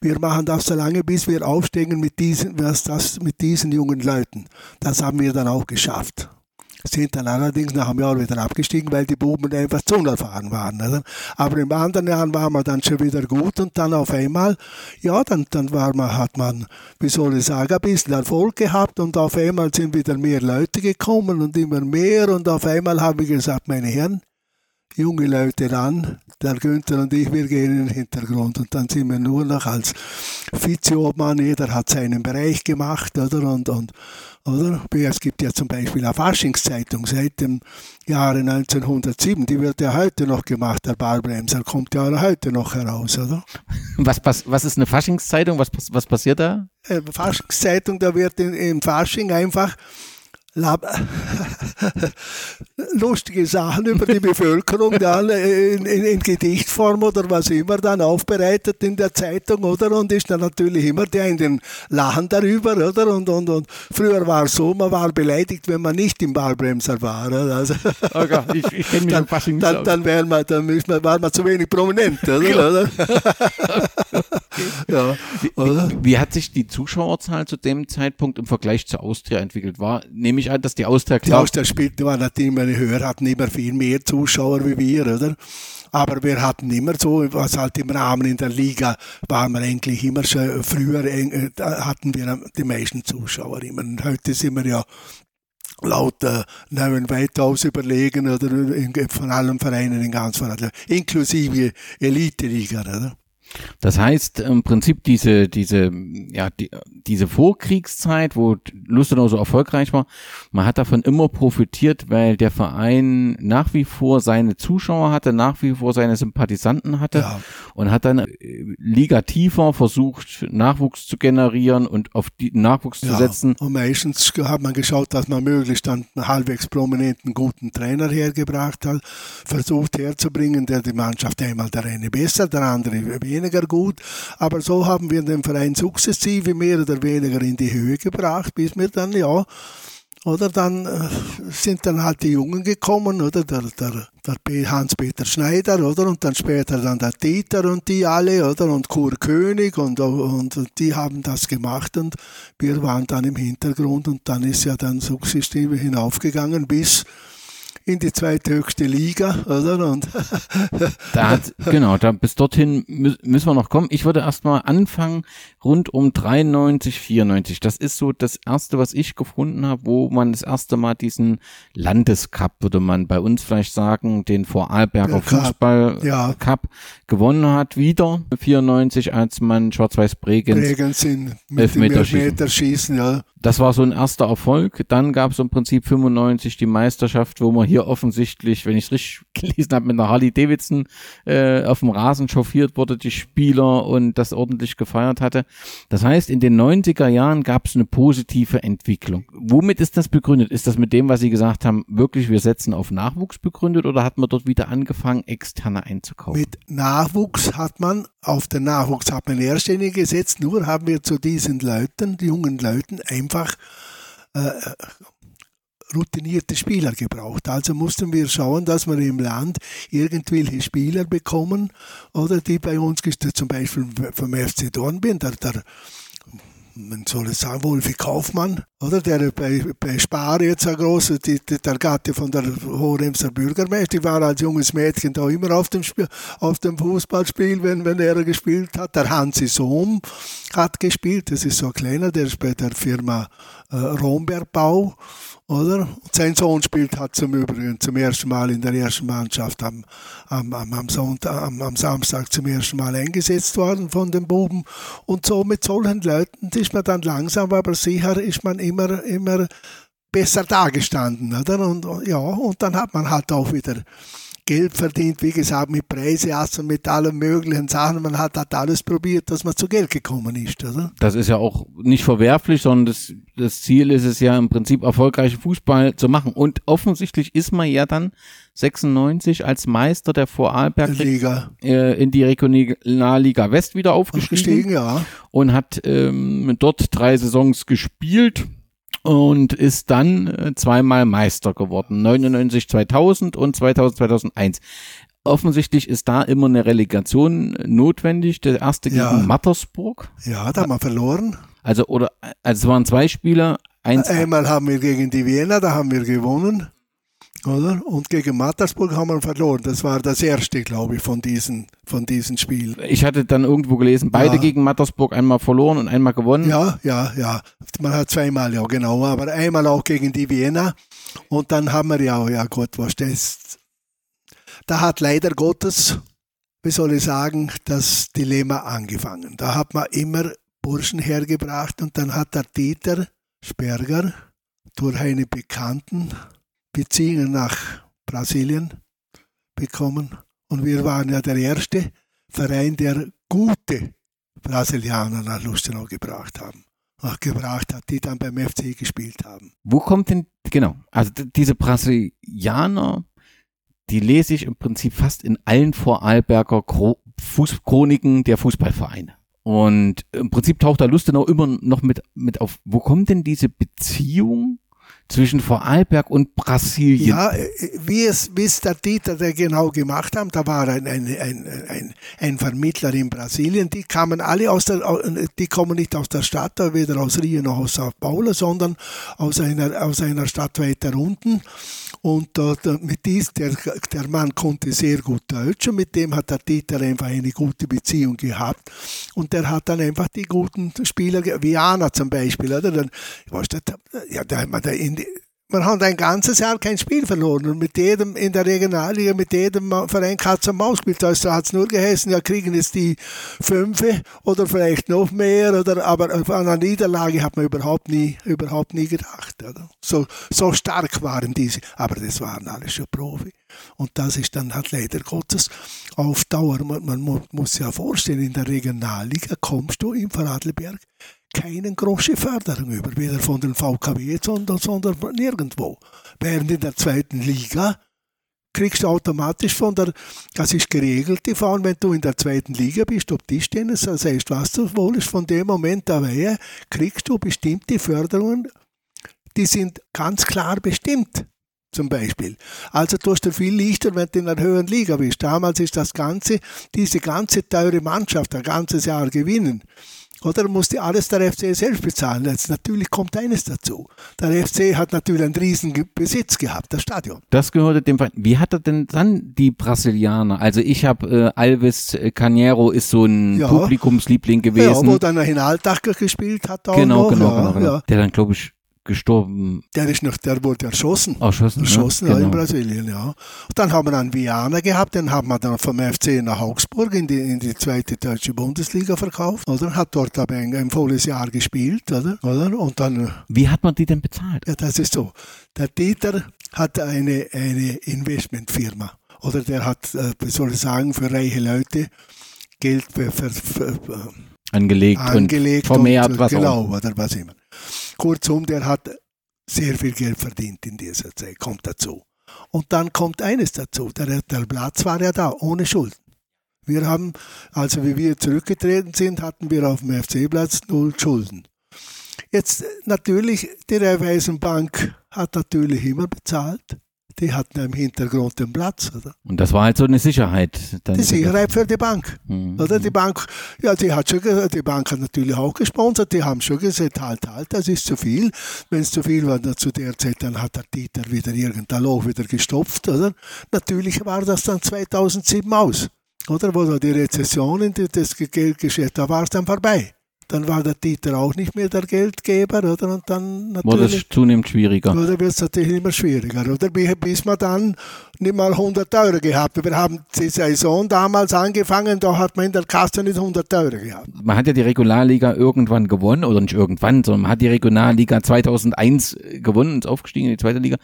wir machen das so lange, bis wir aufsteigen mit diesen, was das, mit diesen jungen Leuten. Das haben wir dann auch geschafft sind dann allerdings nach einem Jahr wieder abgestiegen, weil die Buben einfach zu unerfahren waren. Oder? Aber im anderen Jahr waren wir dann schon wieder gut und dann auf einmal, ja, dann, dann war man, hat man, wie soll ich sagen, ein bisschen Erfolg gehabt und auf einmal sind wieder mehr Leute gekommen und immer mehr und auf einmal habe ich gesagt, meine Herren, junge Leute ran, der Günther und ich, wir gehen in den Hintergrund und dann sind wir nur noch als Vizeobmann, jeder hat seinen Bereich gemacht, oder, und, und, oder? Es gibt ja zum Beispiel eine Faschingszeitung seit dem Jahre 1907, die wird ja heute noch gemacht, der Ballbremser, kommt ja heute noch heraus, oder? Was, was, was ist eine Faschingszeitung? Was, was passiert da? Eine äh, Faschingszeitung, da wird im Fasching einfach <laughs> lustige Sachen über die Bevölkerung dann in, in, in, Gedichtform oder was immer dann aufbereitet in der Zeitung, oder? Und ist dann natürlich immer der in den Lachen darüber, oder? Und, und, und früher war es so, man war beleidigt, wenn man nicht im Ballbremser war. Oder? Also, okay, ich, ich kenne mich <laughs> dann, fast nicht Dann, dann, wär man, dann man, war man zu wenig prominent, oder? oder? <laughs> <laughs> ja? Wie, wie, hat sich die Zuschauerzahl zu dem Zeitpunkt im Vergleich zur Austria entwickelt? War, nehme ich an, dass die Austria klar... Die Austria spielte, war natürlich immer höher, hatten immer viel mehr Zuschauer wie wir, oder? Aber wir hatten immer so, was halt im Rahmen in der Liga waren wir eigentlich immer schon früher, äh, hatten wir die meisten Zuschauer immer. Und heute sind wir ja laut äh, neuen weitaus überlegen oder in, von allen Vereinen in ganz Vereinen, inklusive Elite-Liga, oder? Das heißt im Prinzip diese, diese, ja, die, diese Vorkriegszeit, wo Lustenau so erfolgreich war, man hat davon immer profitiert, weil der Verein nach wie vor seine Zuschauer hatte, nach wie vor seine Sympathisanten hatte ja. und hat dann äh, Liga tiefer versucht, Nachwuchs zu generieren und auf die Nachwuchs ja. zu setzen. Und meistens hat man geschaut, dass man möglichst dann einen halbwegs prominenten, guten Trainer hergebracht hat, versucht herzubringen, der die Mannschaft einmal der eine besser, der andere weniger weniger gut. Aber so haben wir den Verein sukzessive mehr oder weniger in die Höhe gebracht, bis wir dann, ja, oder dann äh, sind dann halt die Jungen gekommen, oder? Der, der, der Hans-Peter Schneider, oder? Und dann später dann der Dieter und die alle, oder? Und Kur König und, und, und die haben das gemacht und wir waren dann im Hintergrund und dann ist ja dann sukzessive hinaufgegangen bis in die zweithöchste Liga, oder? Und <laughs> da hat, genau, da bis dorthin müssen wir noch kommen. Ich würde erstmal anfangen rund um 93, 94. Das ist so das erste, was ich gefunden habe, wo man das erste Mal diesen Landescup, würde man bei uns vielleicht sagen, den Vorarlberger Fußball ja. Cup gewonnen hat, wieder 94, als man Schwarz-Weiß Bregenz, in Elfmeterschießen. Elfmeterschießen, ja. Das war so ein erster Erfolg. Dann gab es im Prinzip 95 die Meisterschaft, wo man hier offensichtlich, wenn ich es richtig <laughs> gelesen habe, mit einer Harley Davidson äh, auf dem Rasen chauffiert wurde, die Spieler und das ordentlich gefeiert hatte. Das heißt, in den 90er Jahren gab es eine positive Entwicklung. Womit ist das begründet? Ist das mit dem, was Sie gesagt haben, wirklich wir setzen auf Nachwuchs begründet oder hat man dort wieder angefangen, externe einzukaufen? Mit Nachwuchs hat man, auf den Nachwuchs hat man Linie gesetzt, nur haben wir zu diesen Leuten, die jungen Leuten, einfach äh, routinierte Spieler gebraucht. Also mussten wir schauen, dass wir im Land irgendwelche Spieler bekommen, oder die bei uns, zum Beispiel vom FC Dornbirn, der, der man soll es sagen, Wolfi Kaufmann, oder der bei, bei Spar jetzt ein großer, die, die, der Gatte von der Hohemser Bürgermeister, ich war als junges Mädchen da immer auf dem, Spiel, auf dem Fußballspiel, wenn, wenn er gespielt hat. Der Hansi Sohm hat gespielt, das ist so ein kleiner, der ist bei der Firma äh, Rombergbau oder? sein Sohn spielt hat zum Übrigen zum ersten Mal in der ersten Mannschaft am, am, am, am, Sonntag, am, am Samstag zum ersten Mal eingesetzt worden von den Buben. Und so mit solchen Leuten ist man dann langsam, aber sicher ist man immer, immer besser dagestanden. Oder? Und, ja, und dann hat man halt auch wieder Geld verdient, wie gesagt, mit Preiseassen, mit allen möglichen Sachen. Man hat, hat alles probiert, dass man zu Geld gekommen ist. Oder? Das ist ja auch nicht verwerflich, sondern das, das Ziel ist es ja im Prinzip erfolgreichen Fußball zu machen. Und offensichtlich ist man ja dann 96 als Meister der Vorarlberg Liga. Äh, in die Regionalliga West wieder aufgestiegen, aufgestiegen ja. und hat ähm, dort drei Saisons gespielt und ist dann äh, zweimal Meister geworden. 99 2000 und 2000 2001. Offensichtlich ist da immer eine Relegation notwendig. Der erste gegen ja. Mattersburg. Ja, da haben wir verloren. Also, oder, also es waren zwei Spieler. Eins Einmal haben wir gegen die Wiener, da haben wir gewonnen oder? Und gegen Mattersburg haben wir verloren. Das war das erste, glaube ich, von diesen, von diesen Spielen. Ich hatte dann irgendwo gelesen, beide ja. gegen Mattersburg einmal verloren und einmal gewonnen. Ja, ja, ja. Man hat zweimal, ja, genau. Aber einmal auch gegen die Wiener. Und dann haben wir ja, ja Gott, was das. Da hat leider Gottes, wie soll ich sagen, das Dilemma angefangen. Da hat man immer Burschen hergebracht und dann hat der Dieter Sperger durch eine Bekannten Beziehungen nach Brasilien bekommen. Und wir waren ja der erste Verein, der gute Brasilianer nach Lustenau gebracht haben. Auch gebracht hat, die dann beim FC gespielt haben. Wo kommt denn, genau, also diese Brasilianer, die lese ich im Prinzip fast in allen Vorarlberger Fußchroniken der Fußballvereine. Und im Prinzip taucht da Lustenau immer noch mit, mit auf. Wo kommt denn diese Beziehung zwischen Vorarlberg und Brasilien. Ja, äh, wie es, wie es der Dieter der genau gemacht haben, da war ein, ein, ein, ein, Vermittler in Brasilien, die kamen alle aus der, die kommen nicht aus der Stadt, weder aus Rio noch aus Sao Paulo, sondern aus einer, aus einer Stadt weiter unten. Und dort, mit dies, der, der Mann konnte sehr gut Deutsch und mit dem hat der Dieter einfach eine gute Beziehung gehabt. Und der hat dann einfach die guten Spieler, wie Anna zum Beispiel, oder? Dann, was, ja, der, der in man hat ein ganzes Jahr kein Spiel verloren und mit jedem in der Regionalliga, mit jedem Verein Katz und Maus gespielt. Also hat es nur geheißen, ja, kriegen jetzt die Fünfe oder vielleicht noch mehr, oder, aber an einer Niederlage hat man überhaupt nie, überhaupt nie gedacht. Oder? So, so stark waren diese, aber das waren alle schon Profi. Und das ist dann halt leider Gottes auf Dauer. Man, man muss sich ja vorstellen, in der Regionalliga kommst du im Vorarlberg keinen große Förderung über, weder von den VKW, sondern, sondern nirgendwo. Während in der zweiten Liga kriegst du automatisch von der, das ist geregelt, die Fahren, wenn du in der zweiten Liga bist, ob die stehen, das heißt, was du wolltest, von dem Moment an kriegst du bestimmte Förderungen, die sind ganz klar bestimmt zum Beispiel. Also tust du viel leichter, wenn du in einer höheren Liga bist. Damals ist das Ganze, diese ganze teure Mannschaft, ein ganzes Jahr gewinnen. Oder musste alles der FC selbst bezahlen. Jetzt natürlich kommt eines dazu. Der FC hat natürlich einen riesen Besitz gehabt, das Stadion. Das gehörte dem Verein. Wie hat er denn dann die Brasilianer? Also ich habe äh, Alves Canero ist so ein ja. Publikumsliebling gewesen. Ja, wo dann in Alltag gespielt hat. Auch genau, noch. genau, ja, genau, genau. Der dann glaube ich gestorben. Der ist noch, der wurde erschossen. Erschossen, erschossen ja, genau. in Brasilien, ja. Und dann haben wir einen Viana gehabt, den haben wir dann vom FC nach Augsburg in die, in die zweite deutsche Bundesliga verkauft, oder? Hat dort aber ein, ein volles Jahr gespielt, oder? oder? Und dann. Wie hat man die denn bezahlt? Ja, das ist so. Der Dieter hat eine, eine Investmentfirma. Oder der hat, äh, wie soll ich sagen, für reiche Leute Geld für, für, für, angelegt, angelegt und vermehrt, und, was genau, auch. oder was immer. Kurzum, der hat sehr viel Geld verdient in dieser Zeit, kommt dazu. Und dann kommt eines dazu, der, der Platz war ja da, ohne Schulden. Wir haben, also wie wir zurückgetreten sind, hatten wir auf dem FC-Platz null Schulden. Jetzt natürlich, die Raiffeisenbank hat natürlich immer bezahlt. Die hatten im Hintergrund den Platz. Oder? Und das war halt so eine Sicherheit. die Sicherheit für die Bank. Mhm. Oder die Bank, ja, die hat schon, die Bank hat natürlich auch gesponsert, die haben schon gesagt, halt, halt, das ist zu viel. Wenn es zu viel war dann zu der Zeit, dann hat der Dieter wieder irgendein Loch wieder gestopft, oder? Natürlich war das dann 2007 aus. Oder wo da die Rezession in das Geldgeschäft, da war es dann vorbei dann war der Dieter auch nicht mehr der Geldgeber, oder? Und dann natürlich. Wurde es zunehmend schwieriger. Oder wird es natürlich immer schwieriger, oder? Bis man dann nicht mal 100 Euro gehabt. Wir haben die Saison damals angefangen, da hat man in der Kasse nicht 100 Euro gehabt. Man hat ja die Regularliga irgendwann gewonnen, oder nicht irgendwann, sondern man hat die Regionalliga 2001 gewonnen und ist aufgestiegen in die zweite Liga.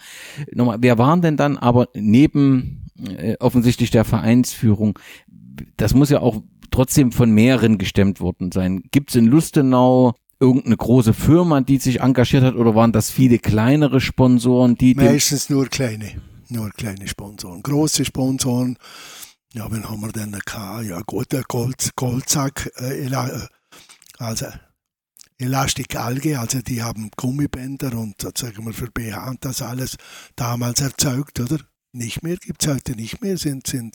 Nochmal, wer waren denn dann aber neben äh, offensichtlich der Vereinsführung, das muss ja auch trotzdem von mehreren gestemmt worden sein. Gibt es in Lustenau irgendeine große Firma, die sich engagiert hat oder waren das viele kleinere Sponsoren, die meistens nur kleine, nur kleine Sponsoren, große Sponsoren. Ja, wen haben wir denn gehabt? Ja, gut, der Gold, Goldsack, äh, äh also Elastic Alge, also die haben Gummibänder und sagen wir für BH und das alles damals erzeugt, oder? Nicht mehr, gibt es heute nicht mehr, sind, sind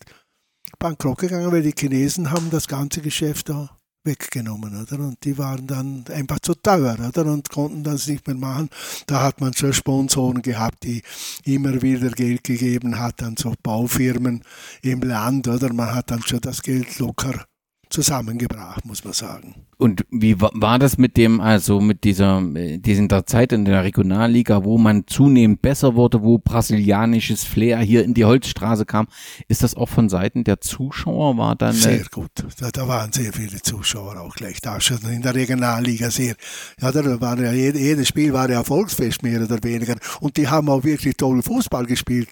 bankrott gegangen, weil die Chinesen haben das ganze Geschäft da weggenommen, oder? Und die waren dann einfach zu teuer, oder? Und konnten das nicht mehr machen. Da hat man schon Sponsoren gehabt, die immer wieder Geld gegeben hat an so Baufirmen im Land, oder? Man hat dann schon das Geld locker zusammengebracht, muss man sagen. Und wie war das mit dem, also mit dieser, dieser Zeit in der Regionalliga, wo man zunehmend besser wurde, wo brasilianisches Flair hier in die Holzstraße kam? Ist das auch von Seiten der Zuschauer war dann? Sehr gut. Da, da waren sehr viele Zuschauer auch gleich da schon in der Regionalliga sehr. Ja, da war ja jedes Spiel war ja Volksfest mehr oder weniger. Und die haben auch wirklich toll Fußball gespielt,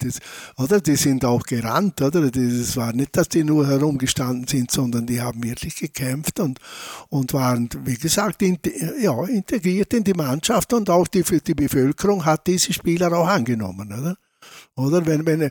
oder? Die sind auch gerannt, oder? Das war nicht, dass die nur herumgestanden sind, sondern die haben wirklich gekämpft und, und waren, wie gesagt, in, ja, integriert in die Mannschaft und auch die, die Bevölkerung hat diese Spieler auch angenommen. Oder? Oder wenn, wenn,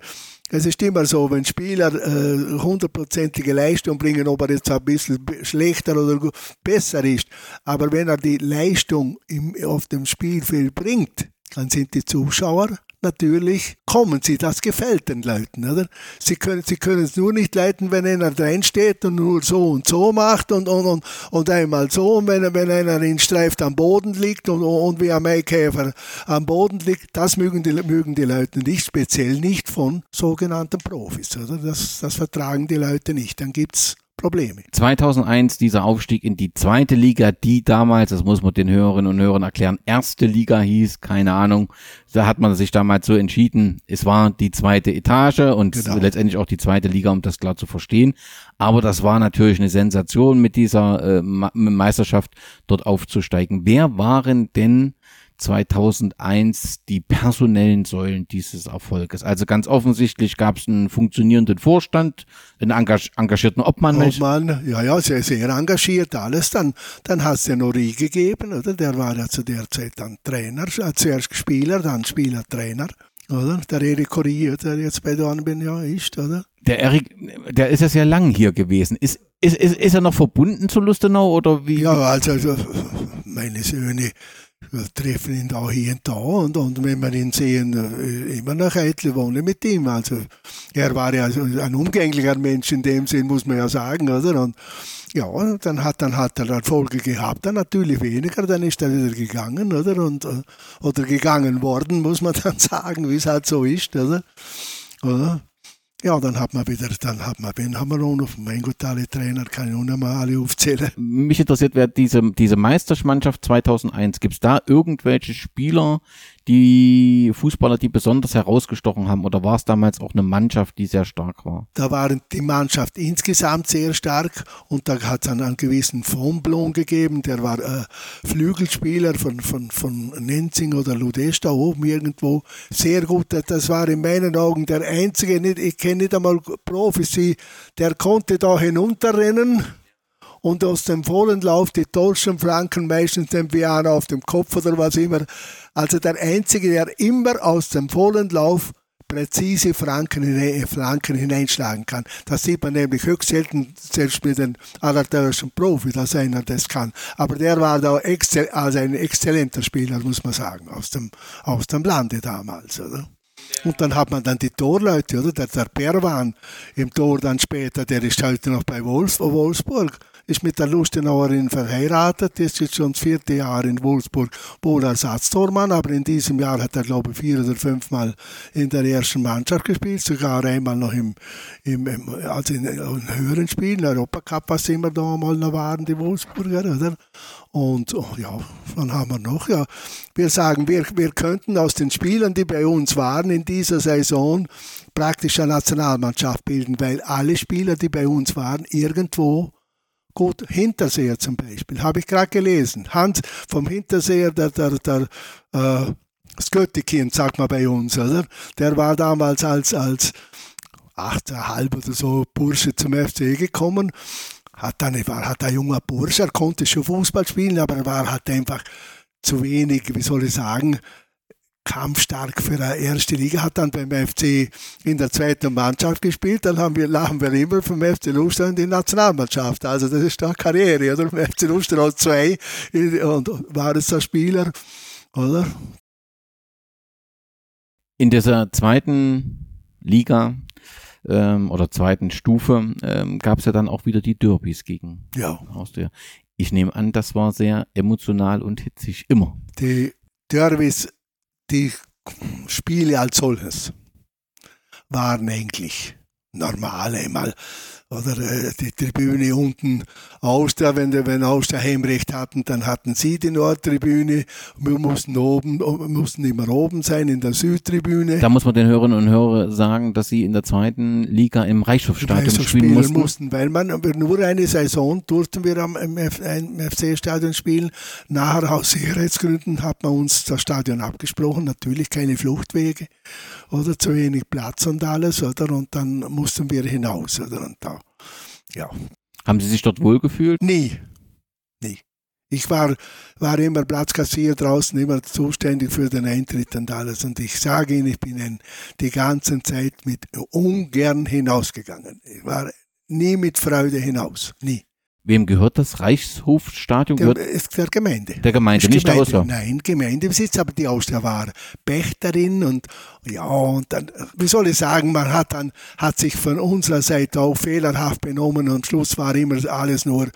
es ist immer so, wenn Spieler äh, hundertprozentige äh, Leistung bringen, ob er jetzt ein bisschen schlechter oder besser ist, aber wenn er die Leistung im, auf dem Spielfeld bringt, dann sind die Zuschauer natürlich kommen sie. Das gefällt den Leuten. Oder? Sie können sie können es nur nicht leiten, wenn einer drin steht und nur so und so macht und, und, und, und einmal so. Und wenn, wenn einer in Streift am Boden liegt und, und wie ein Maikäfer am Boden liegt, das mögen die, mögen die Leute nicht, speziell nicht von sogenannten Profis. Oder? Das, das vertragen die Leute nicht. Dann gibt es Probleme. 2001 dieser Aufstieg in die zweite Liga, die damals, das muss man den Hörerinnen und Hörern erklären, erste Liga hieß, keine Ahnung. Da hat man sich damals so entschieden, es war die zweite Etage und genau. letztendlich auch die zweite Liga, um das klar zu verstehen. Aber das war natürlich eine Sensation mit dieser äh, Meisterschaft dort aufzusteigen. Wer waren denn 2001 die personellen Säulen dieses Erfolges. Also ganz offensichtlich gab es einen funktionierenden Vorstand, einen engagierten Obmann. Obmann, ja, ja, sehr, sehr engagiert, alles. Dann, dann hat es den Ori gegeben, oder? Der war ja zu der Zeit dann Trainer, äh, zuerst Spieler, dann Spieler-Trainer. Oder? Der Erik Corrier, der jetzt bei Dornbirn ja ist, oder? Der Erik, der ist ja sehr lang hier gewesen. Ist, ist, ist, ist er noch verbunden zu Lustenau oder wie? Ja, also, also meine Söhne wir treffen ihn da hier und da und, und wenn wir ihn sehen, äh, immer noch eitle wohnen mit ihm. Also er war ja ein umgänglicher Mensch in dem Sinn, muss man ja sagen, oder? Und ja, dann hat, dann hat er Erfolge gehabt, dann natürlich weniger, dann ist er wieder gegangen, oder? Und, äh, oder gegangen worden, muss man <laughs> dann sagen, wie es halt so ist, oder? oder? Ja, dann hat man wieder, dann hat man, wir noch? Mein Gott, alle Trainer kann ich auch nicht mal alle aufzählen. Mich interessiert, wer diese, diese Meisterschmannschaft 2001, gibt es da irgendwelche Spieler, die Fußballer, die besonders herausgestochen haben? Oder war es damals auch eine Mannschaft, die sehr stark war? Da war die Mannschaft insgesamt sehr stark und da hat es einen, gewissen Von Blom gegeben, der war äh, Flügelspieler von, von, von Nenzing oder Ludesta oben irgendwo. Sehr gut, das war in meinen Augen der einzige, nicht, ich kenne nicht einmal Profis, der konnte da hinunterrennen und aus dem vollen Lauf die Torschen Franken meistens den Piano auf dem Kopf oder was immer. Also der Einzige, der immer aus dem vollen Lauf präzise Franken, hinein, Flanken hineinschlagen kann. Das sieht man nämlich höchst selten, selbst mit den allerteuersten Profi, dass einer das kann. Aber der war da also ein exzellenter Spieler, muss man sagen, aus dem, aus dem Lande damals. Oder? Und dann hat man dann die Torleute, oder? Der, der Perwan im Tor dann später, der ist heute noch bei Wolfs, Wolfsburg ist mit der Lustenauerin verheiratet, ist jetzt schon das vierte Jahr in Wolfsburg wohl Ersatztormann, aber in diesem Jahr hat er, glaube ich, vier oder fünfmal in der ersten Mannschaft gespielt, sogar einmal noch im, im, im also in, in höheren Spielen, Europacup, was immer da mal noch waren, die Wolfsburger, oder? Und oh, ja, wann haben wir noch? Ja, wir sagen, wir, wir könnten aus den Spielern, die bei uns waren in dieser Saison, praktisch eine Nationalmannschaft bilden, weil alle Spieler, die bei uns waren, irgendwo Gut, Hinterseher zum Beispiel, habe ich gerade gelesen. Hans vom Hinterseher, der, der, der äh, das Göttikind, sagt man bei uns, oder? Der war damals als, als achteinhalb oder so Bursche zum FC gekommen. Hat dann, war, hat ein junger Bursche, er konnte schon Fußball spielen, aber er war halt einfach zu wenig, wie soll ich sagen, kampfstark für eine erste Liga, hat dann beim FC in der zweiten Mannschaft gespielt, dann haben wir, lachen wir immer vom FC Luster in die Nationalmannschaft. Also das ist eine Karriere, oder? Vom FC Luster aus zwei und war es ein Spieler, oder? In dieser zweiten Liga ähm, oder zweiten Stufe ähm, gab es ja dann auch wieder die Derbys gegen ja. Austria. Ich nehme an, das war sehr emotional und hitzig immer. Die Derbys die Spiele als solches waren eigentlich normal einmal oder äh, die Tribüne unten Austria, wenn, wenn Austria Heimrecht hatten, dann hatten sie die Nordtribüne. Wir mussten oben, mussten immer oben sein in der Südtribüne. Da muss man den Hörerinnen und Hörern sagen, dass sie in der zweiten Liga im Reichshofstadion spielen, spielen mussten. mussten. Weil man nur eine Saison durften wir am FC-Stadion spielen. Nachher aus Sicherheitsgründen hat man uns das Stadion abgesprochen. Natürlich keine Fluchtwege oder zu wenig Platz und alles, oder? Und dann mussten wir hinaus, oder? Und da ja. Haben Sie sich dort wohlgefühlt? Nie. Nie. Ich war, war immer Platzkassier draußen, immer zuständig für den Eintritt und alles. Und ich sage Ihnen, ich bin die ganze Zeit mit ungern hinausgegangen. Ich war nie mit Freude hinaus. Nie. Wem gehört das Reichshofstadion? Der, ist der Gemeinde. Der Gemeinde, nicht Gemeinde, der Austria. Nein, Gemeindebesitz, aber die Austria war Pächterin und ja, und dann, wie soll ich sagen, man hat dann, hat sich von unserer Seite auch fehlerhaft benommen und Schluss war immer alles nur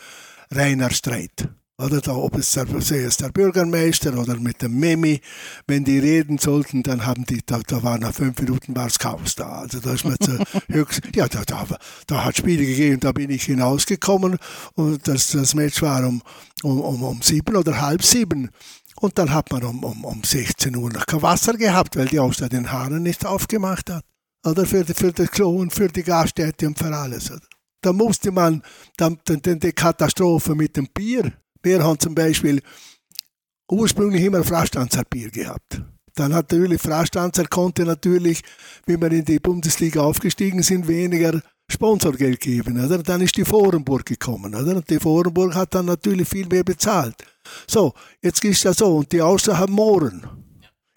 reiner Streit. Oder da, ob es der, es der Bürgermeister oder mit dem Memi, wenn die reden sollten, dann haben die, da, da war nach fünf Minuten war es Chaos da. Also da ist man zu <laughs> höchst, ja, da, da, da hat Spiele gegeben, da bin ich hinausgekommen und das, das Match war um, um, um, um sieben oder halb sieben. Und dann hat man um, um, um 16 Uhr noch kein Wasser gehabt, weil die Austria den Hahn nicht aufgemacht hat. Oder für, die, für das Klo und für die Gaststätte und für alles. Oder? Da musste man dann, dann die Katastrophe mit dem Bier wir haben zum Beispiel ursprünglich immer Frastanzer Bier gehabt. Dann hat natürlich Frastanzer konnte natürlich, wie wir in die Bundesliga aufgestiegen sind, weniger Sponsorgeld geben. Oder? Dann ist die Vorenburg gekommen. Oder? Und die Vorenburg hat dann natürlich viel mehr bezahlt. So, jetzt ist das so. Und die haben Mohren.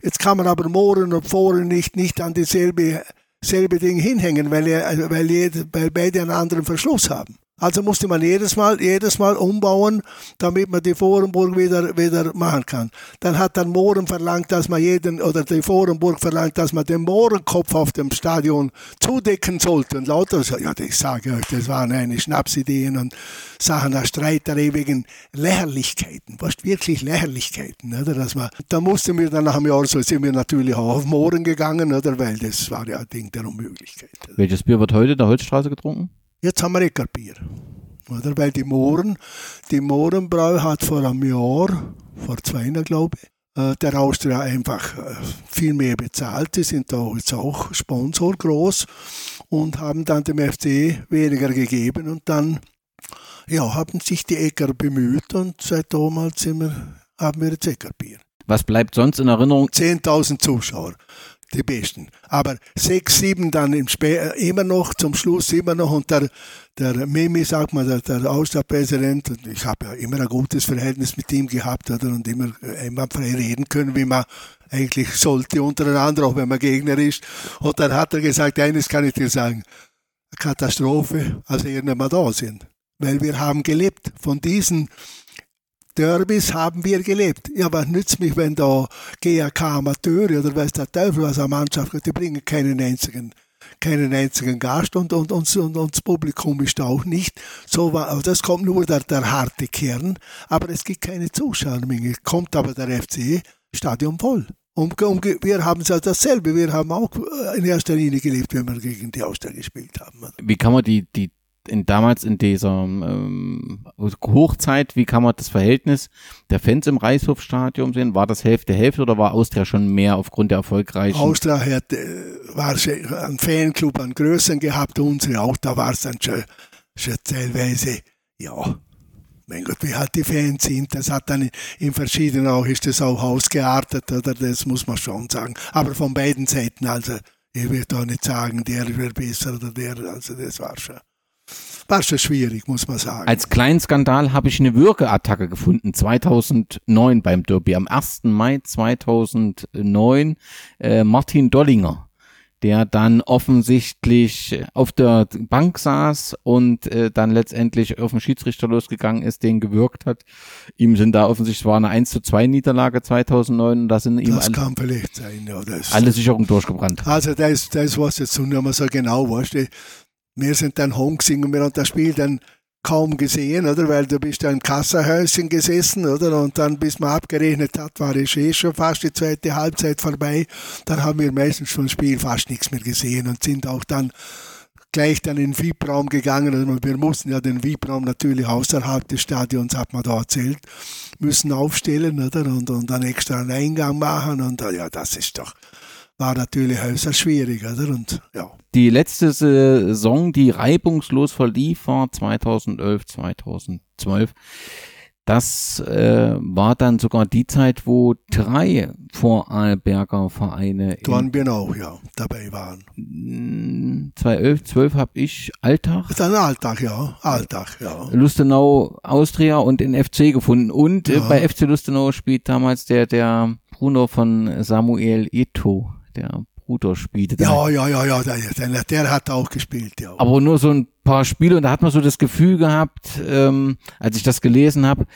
Jetzt kann man aber Mohren und Foren nicht, nicht an dieselbe selbe Ding hinhängen, weil, weil, jede, weil beide einen anderen Verschluss haben. Also musste man jedes Mal, jedes Mal umbauen, damit man die Forenburg wieder, wieder machen kann. Dann hat dann Mohren verlangt, dass man jeden, oder die Forenburg verlangt, dass man den Mohrenkopf auf dem Stadion zudecken sollte. Und lauter, ja, ich sage euch, das waren eine Schnapsideen und Sachen der Streiterei wegen Lächerlichkeiten, was wirklich Lächerlichkeiten, oder? Dass man, da mussten wir dann nach einem Jahr so, sind wir natürlich auch auf Mohren gegangen, oder? Weil das war ja ein Ding der Unmöglichkeit. Welches Bier wird heute in der Holzstraße getrunken? Jetzt haben wir Eckerbier. Oder? Weil die Mohren, die Mohrenbrau hat vor einem Jahr, vor zwei Jahren glaube ich, äh, der Austria einfach äh, viel mehr bezahlt. Die sind da jetzt auch Sponsor groß und haben dann dem FC weniger gegeben und dann ja, haben sich die Äcker bemüht und seit damals sind wir, haben wir jetzt Eckerbier. Was bleibt sonst in Erinnerung? 10.000 Zuschauer die Besten. Aber sechs, sieben dann im Spä äh, immer noch, zum Schluss immer noch. Und der, der Mimi, sagt man, der, der Außerpräsident, ich habe ja immer ein gutes Verhältnis mit ihm gehabt oder, und immer, äh, immer frei reden können, wie man eigentlich sollte untereinander, auch wenn man Gegner ist. Und dann hat er gesagt, eines kann ich dir sagen, Katastrophe, als er nicht mehr da sind. Weil wir haben gelebt von diesen Derbys haben wir gelebt. Ja, was nützt mich, wenn da GAK Amateure oder weiß der Teufel was eine Mannschaft die bringen keinen einzigen keinen einzigen Gast und, und, und, und, und das Publikum ist auch nicht. So war, also das kommt nur der, der harte Kern, aber es gibt keine Zuschauermenge. Kommt aber der FC Stadion voll. Und, und wir haben ja dasselbe. Wir haben auch in erster Linie gelebt, wenn wir gegen die Austria gespielt haben. Wie kann man die, die in, damals in dieser ähm, Hochzeit, wie kann man das Verhältnis der Fans im Reichshofstadion sehen? War das Hälfte Hälfte oder war Austria schon mehr aufgrund der erfolgreichen? Austria hat, äh, war ein Fanclub an Größen gehabt, unsere auch, da war es dann schon, schon teilweise, ja, mein Gott, wie halt die Fans sind, das hat dann in verschiedenen auch, ist das auch ausgeartet, oder das muss man schon sagen. Aber von beiden Seiten, also, ich will da nicht sagen, der wäre besser oder der, also das war schon war schon schwierig, muss man sagen. Als kleinen Skandal habe ich eine Würgeattacke gefunden, 2009 beim Derby. Am 1. Mai 2009 äh, Martin Dollinger der dann offensichtlich auf der Bank saß und äh, dann letztendlich auf den Schiedsrichter losgegangen ist, den gewirkt hat. Ihm sind da offensichtlich, war eine 1 zu 2 Niederlage 2009 und da sind ihm alle, kann vielleicht sein, ja, das, alle Sicherungen durchgebrannt. Also das, das was jetzt nicht mehr so genau weißt, wir sind dann gesehen und wir haben das Spiel dann kaum gesehen, oder? Weil du bist da im Kassahäuschen gesessen, oder? Und dann, bis man abgerechnet hat, war es eh schon fast die zweite Halbzeit vorbei. Dann haben wir meistens vom Spiel fast nichts mehr gesehen und sind auch dann gleich dann in den VIP-Raum gegangen. Also wir mussten ja den VIP-Raum natürlich außerhalb des Stadions, hat man da erzählt, müssen aufstellen, oder? Und, und dann extra einen Eingang machen und ja, das ist doch, war natürlich äußerst schwierig, oder? Und ja. Die letzte Saison, die reibungslos verlief, war 2011, 2012. Das äh, war dann sogar die Zeit, wo drei Vorarlberger Vereine Dornbirn auch, ja, dabei waren. 2011, 12 habe ich Alltag. Das ist ein Alltag, ja, Alltag, ja. Lustenau, Austria und den FC gefunden. Und äh, ja. äh, bei FC Lustenau spielt damals der, der Bruno von Samuel Eto, der Bruder spielte. Ja, ja, ja, ja, der, der, hat auch gespielt, ja. Aber nur so ein paar Spiele und da hat man so das Gefühl gehabt, ähm, als ich das gelesen habe,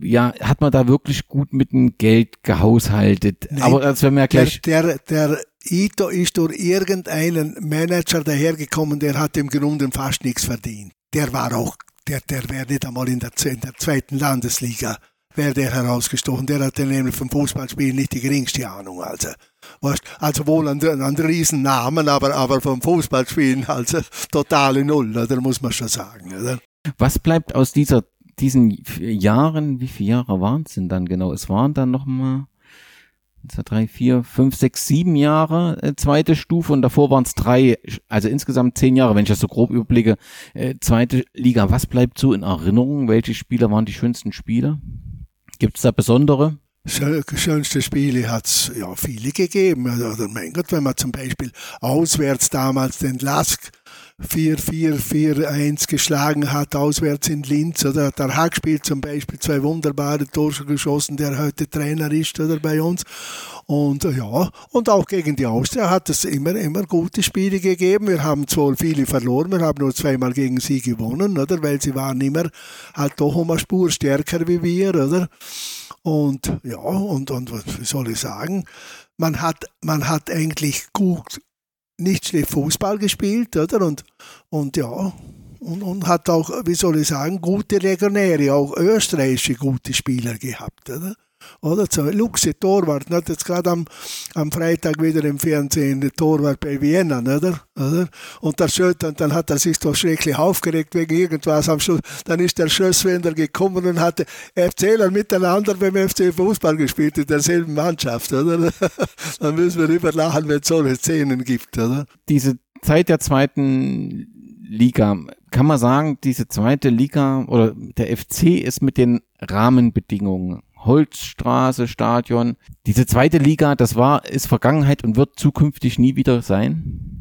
ja, hat man da wirklich gut mit dem Geld gehaushaltet. Nein, Aber das werden wir ja gleich. Der, der, der Ito ist durch irgendeinen Manager dahergekommen, der hat im Grunde fast nichts verdient. Der war auch, der, der wäre nicht einmal in der, in der zweiten Landesliga wäre der herausgestochen. Der hatte nämlich vom Fußballspielen nicht die geringste Ahnung. Also, weißt, also wohl einen, einen riesen Namen, aber, aber vom Fußballspielen also totale Null, da muss man schon sagen. Oder? Was bleibt aus dieser, diesen Jahren, wie viele Jahre waren es denn dann genau? Es waren dann nochmal drei, vier, fünf, sechs, sieben Jahre äh, zweite Stufe und davor waren es drei, also insgesamt zehn Jahre, wenn ich das so grob überblicke, äh, zweite Liga. Was bleibt so in Erinnerung? Welche Spieler waren die schönsten Spieler? Gibt es da besondere? Schönste Spiele hat es ja viele gegeben. Oder mein Gott, wenn man zum Beispiel auswärts damals den Lask 4-4-4-1 geschlagen hat, auswärts in Linz, oder der Hack spielt zum Beispiel zwei wunderbare Tore geschossen, der heute Trainer ist, oder bei uns. Und ja, und auch gegen die Austria hat es immer, immer gute Spiele gegeben. Wir haben zwar viele verloren, wir haben nur zweimal gegen sie gewonnen, oder? Weil sie waren immer halt doch um eine Spur stärker wie wir, oder? Und ja, und, und was soll ich sagen? Man hat, man hat eigentlich gut, nicht schlecht Fußball gespielt, oder? Und, und ja, und, und hat auch, wie soll ich sagen, gute Legionäre, auch österreichische gute Spieler gehabt, oder? Oder so Luxe Torwart, nicht? jetzt gerade am, am Freitag wieder im Fernsehen, der Torwart bei Vienna, oder? oder? Und der Schöt, und dann hat er sich doch schrecklich aufgeregt wegen irgendwas am Schluss. Dann ist der Schösswender gekommen und hatte FCler miteinander beim FC Fußball gespielt, in derselben Mannschaft, oder? <laughs> dann müssen wir überlachen, wenn es solche Szenen gibt, oder? Diese Zeit der zweiten Liga, kann man sagen, diese zweite Liga oder der FC ist mit den Rahmenbedingungen Holzstraße, Stadion. Diese zweite Liga, das war, ist Vergangenheit und wird zukünftig nie wieder sein?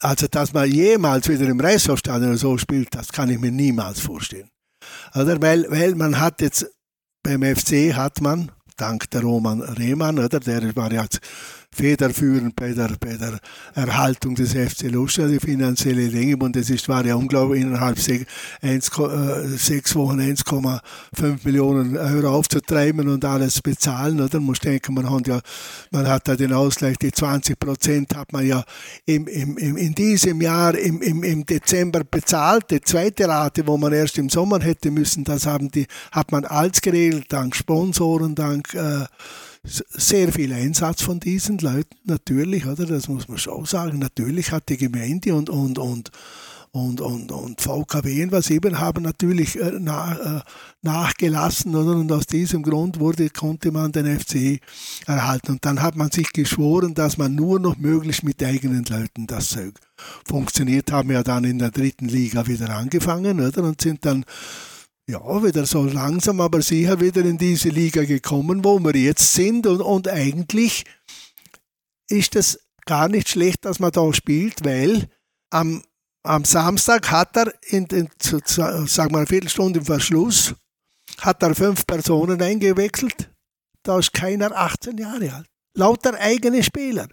Also, dass man jemals wieder im Reichshofstadion so spielt, das kann ich mir niemals vorstellen. Oder? Weil, weil man hat jetzt, beim FC hat man, dank der Roman Rehmann, oder? Der war ja federführend bei der, bei der Erhaltung des FC Lustenau, die finanzielle Dinge. Und es ist, war ja unglaublich, innerhalb sech, 1, äh, sechs Wochen 1,5 Millionen Euro aufzutreiben und alles bezahlen. Oder? Man muss denken, man hat ja, man hat da den Ausgleich, die 20 Prozent hat man ja im, im, im, in diesem Jahr im, im, im Dezember bezahlt. Die zweite Rate, wo man erst im Sommer hätte müssen, das haben die, hat man als geregelt, dank Sponsoren, dank äh, sehr viel Einsatz von diesen Leuten, natürlich, oder? Das muss man schon sagen. Natürlich hat die Gemeinde und, und, und, und, und, und VKW was eben haben natürlich äh, nach, äh, nachgelassen oder? und aus diesem Grund wurde, konnte man den FC erhalten und dann hat man sich geschworen, dass man nur noch möglichst mit eigenen Leuten das funktioniert, haben ja dann in der dritten Liga wieder angefangen oder? und sind dann ja, wieder so langsam, aber sicher wieder in diese Liga gekommen, wo wir jetzt sind. Und, und eigentlich ist es gar nicht schlecht, dass man da spielt, weil am, am Samstag hat er, in, in, sagen wir eine Viertelstunde im Verschluss, hat er fünf Personen eingewechselt. Da ist keiner 18 Jahre alt. Lauter eigene Spieler.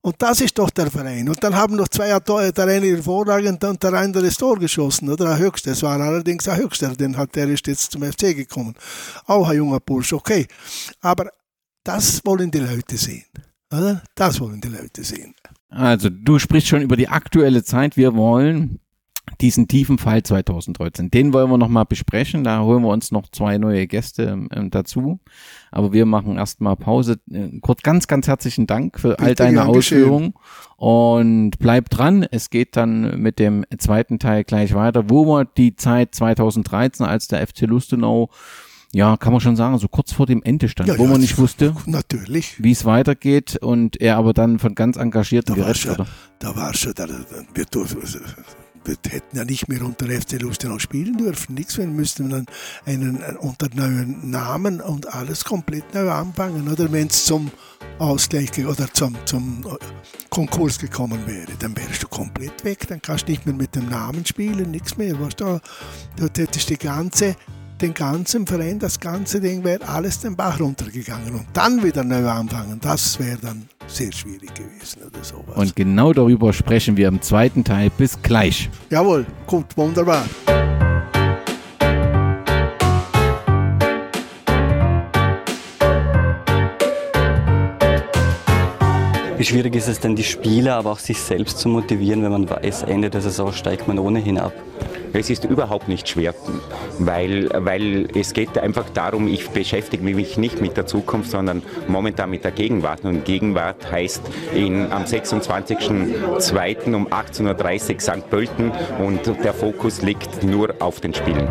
Und das ist doch der Verein. Und dann haben noch zwei der eine hervorragend und der andere das Tor geschossen, oder? Der Höchste. Es war allerdings ein Höchster, den hat, der ist jetzt zum FC gekommen. Auch ein junger Bursch, okay. Aber das wollen die Leute sehen. Oder? Das wollen die Leute sehen. Also, du sprichst schon über die aktuelle Zeit. Wir wollen diesen tiefen Fall 2013. Den wollen wir nochmal besprechen. Da holen wir uns noch zwei neue Gäste ähm, dazu. Aber wir machen erstmal Pause. Äh, Kurt, ganz, ganz herzlichen Dank für all deine Ausführungen. Und bleib dran. Es geht dann mit dem zweiten Teil gleich weiter, wo wir die Zeit 2013, als der FC Lustenau ja, kann man schon sagen, so kurz vor dem Ende stand, ja, wo ja, man nicht wusste, natürlich, wie es weitergeht und er aber dann von ganz Engagierten gerettet wurde. Da war schon, da, wir, wir hätten ja nicht mehr unter FC Lustenau spielen dürfen, nichts, wir müssten dann einen, einen unter neuen Namen und alles komplett neu anfangen, oder? Wenn es zum Ausgleich oder zum, zum äh, Konkurs gekommen wäre, dann wärst du komplett weg, dann kannst du nicht mehr mit dem Namen spielen, nichts mehr, weißt du, du hättest die ganze den ganzen Verein, das ganze Ding wäre alles den Bach runtergegangen und dann wieder neu anfangen, das wäre dann sehr schwierig gewesen oder sowas. Und genau darüber sprechen wir im zweiten Teil. Bis gleich. Jawohl, gut, wunderbar. Wie schwierig ist es denn, die Spieler, aber auch sich selbst zu motivieren, wenn man weiß, Ende der Saison steigt man ohnehin ab? Es ist überhaupt nicht schwer, weil, weil es geht einfach darum, ich beschäftige mich nicht mit der Zukunft, sondern momentan mit der Gegenwart. Und Gegenwart heißt in, am 26.02. um 18.30 Uhr St. Pölten und der Fokus liegt nur auf den Spielen.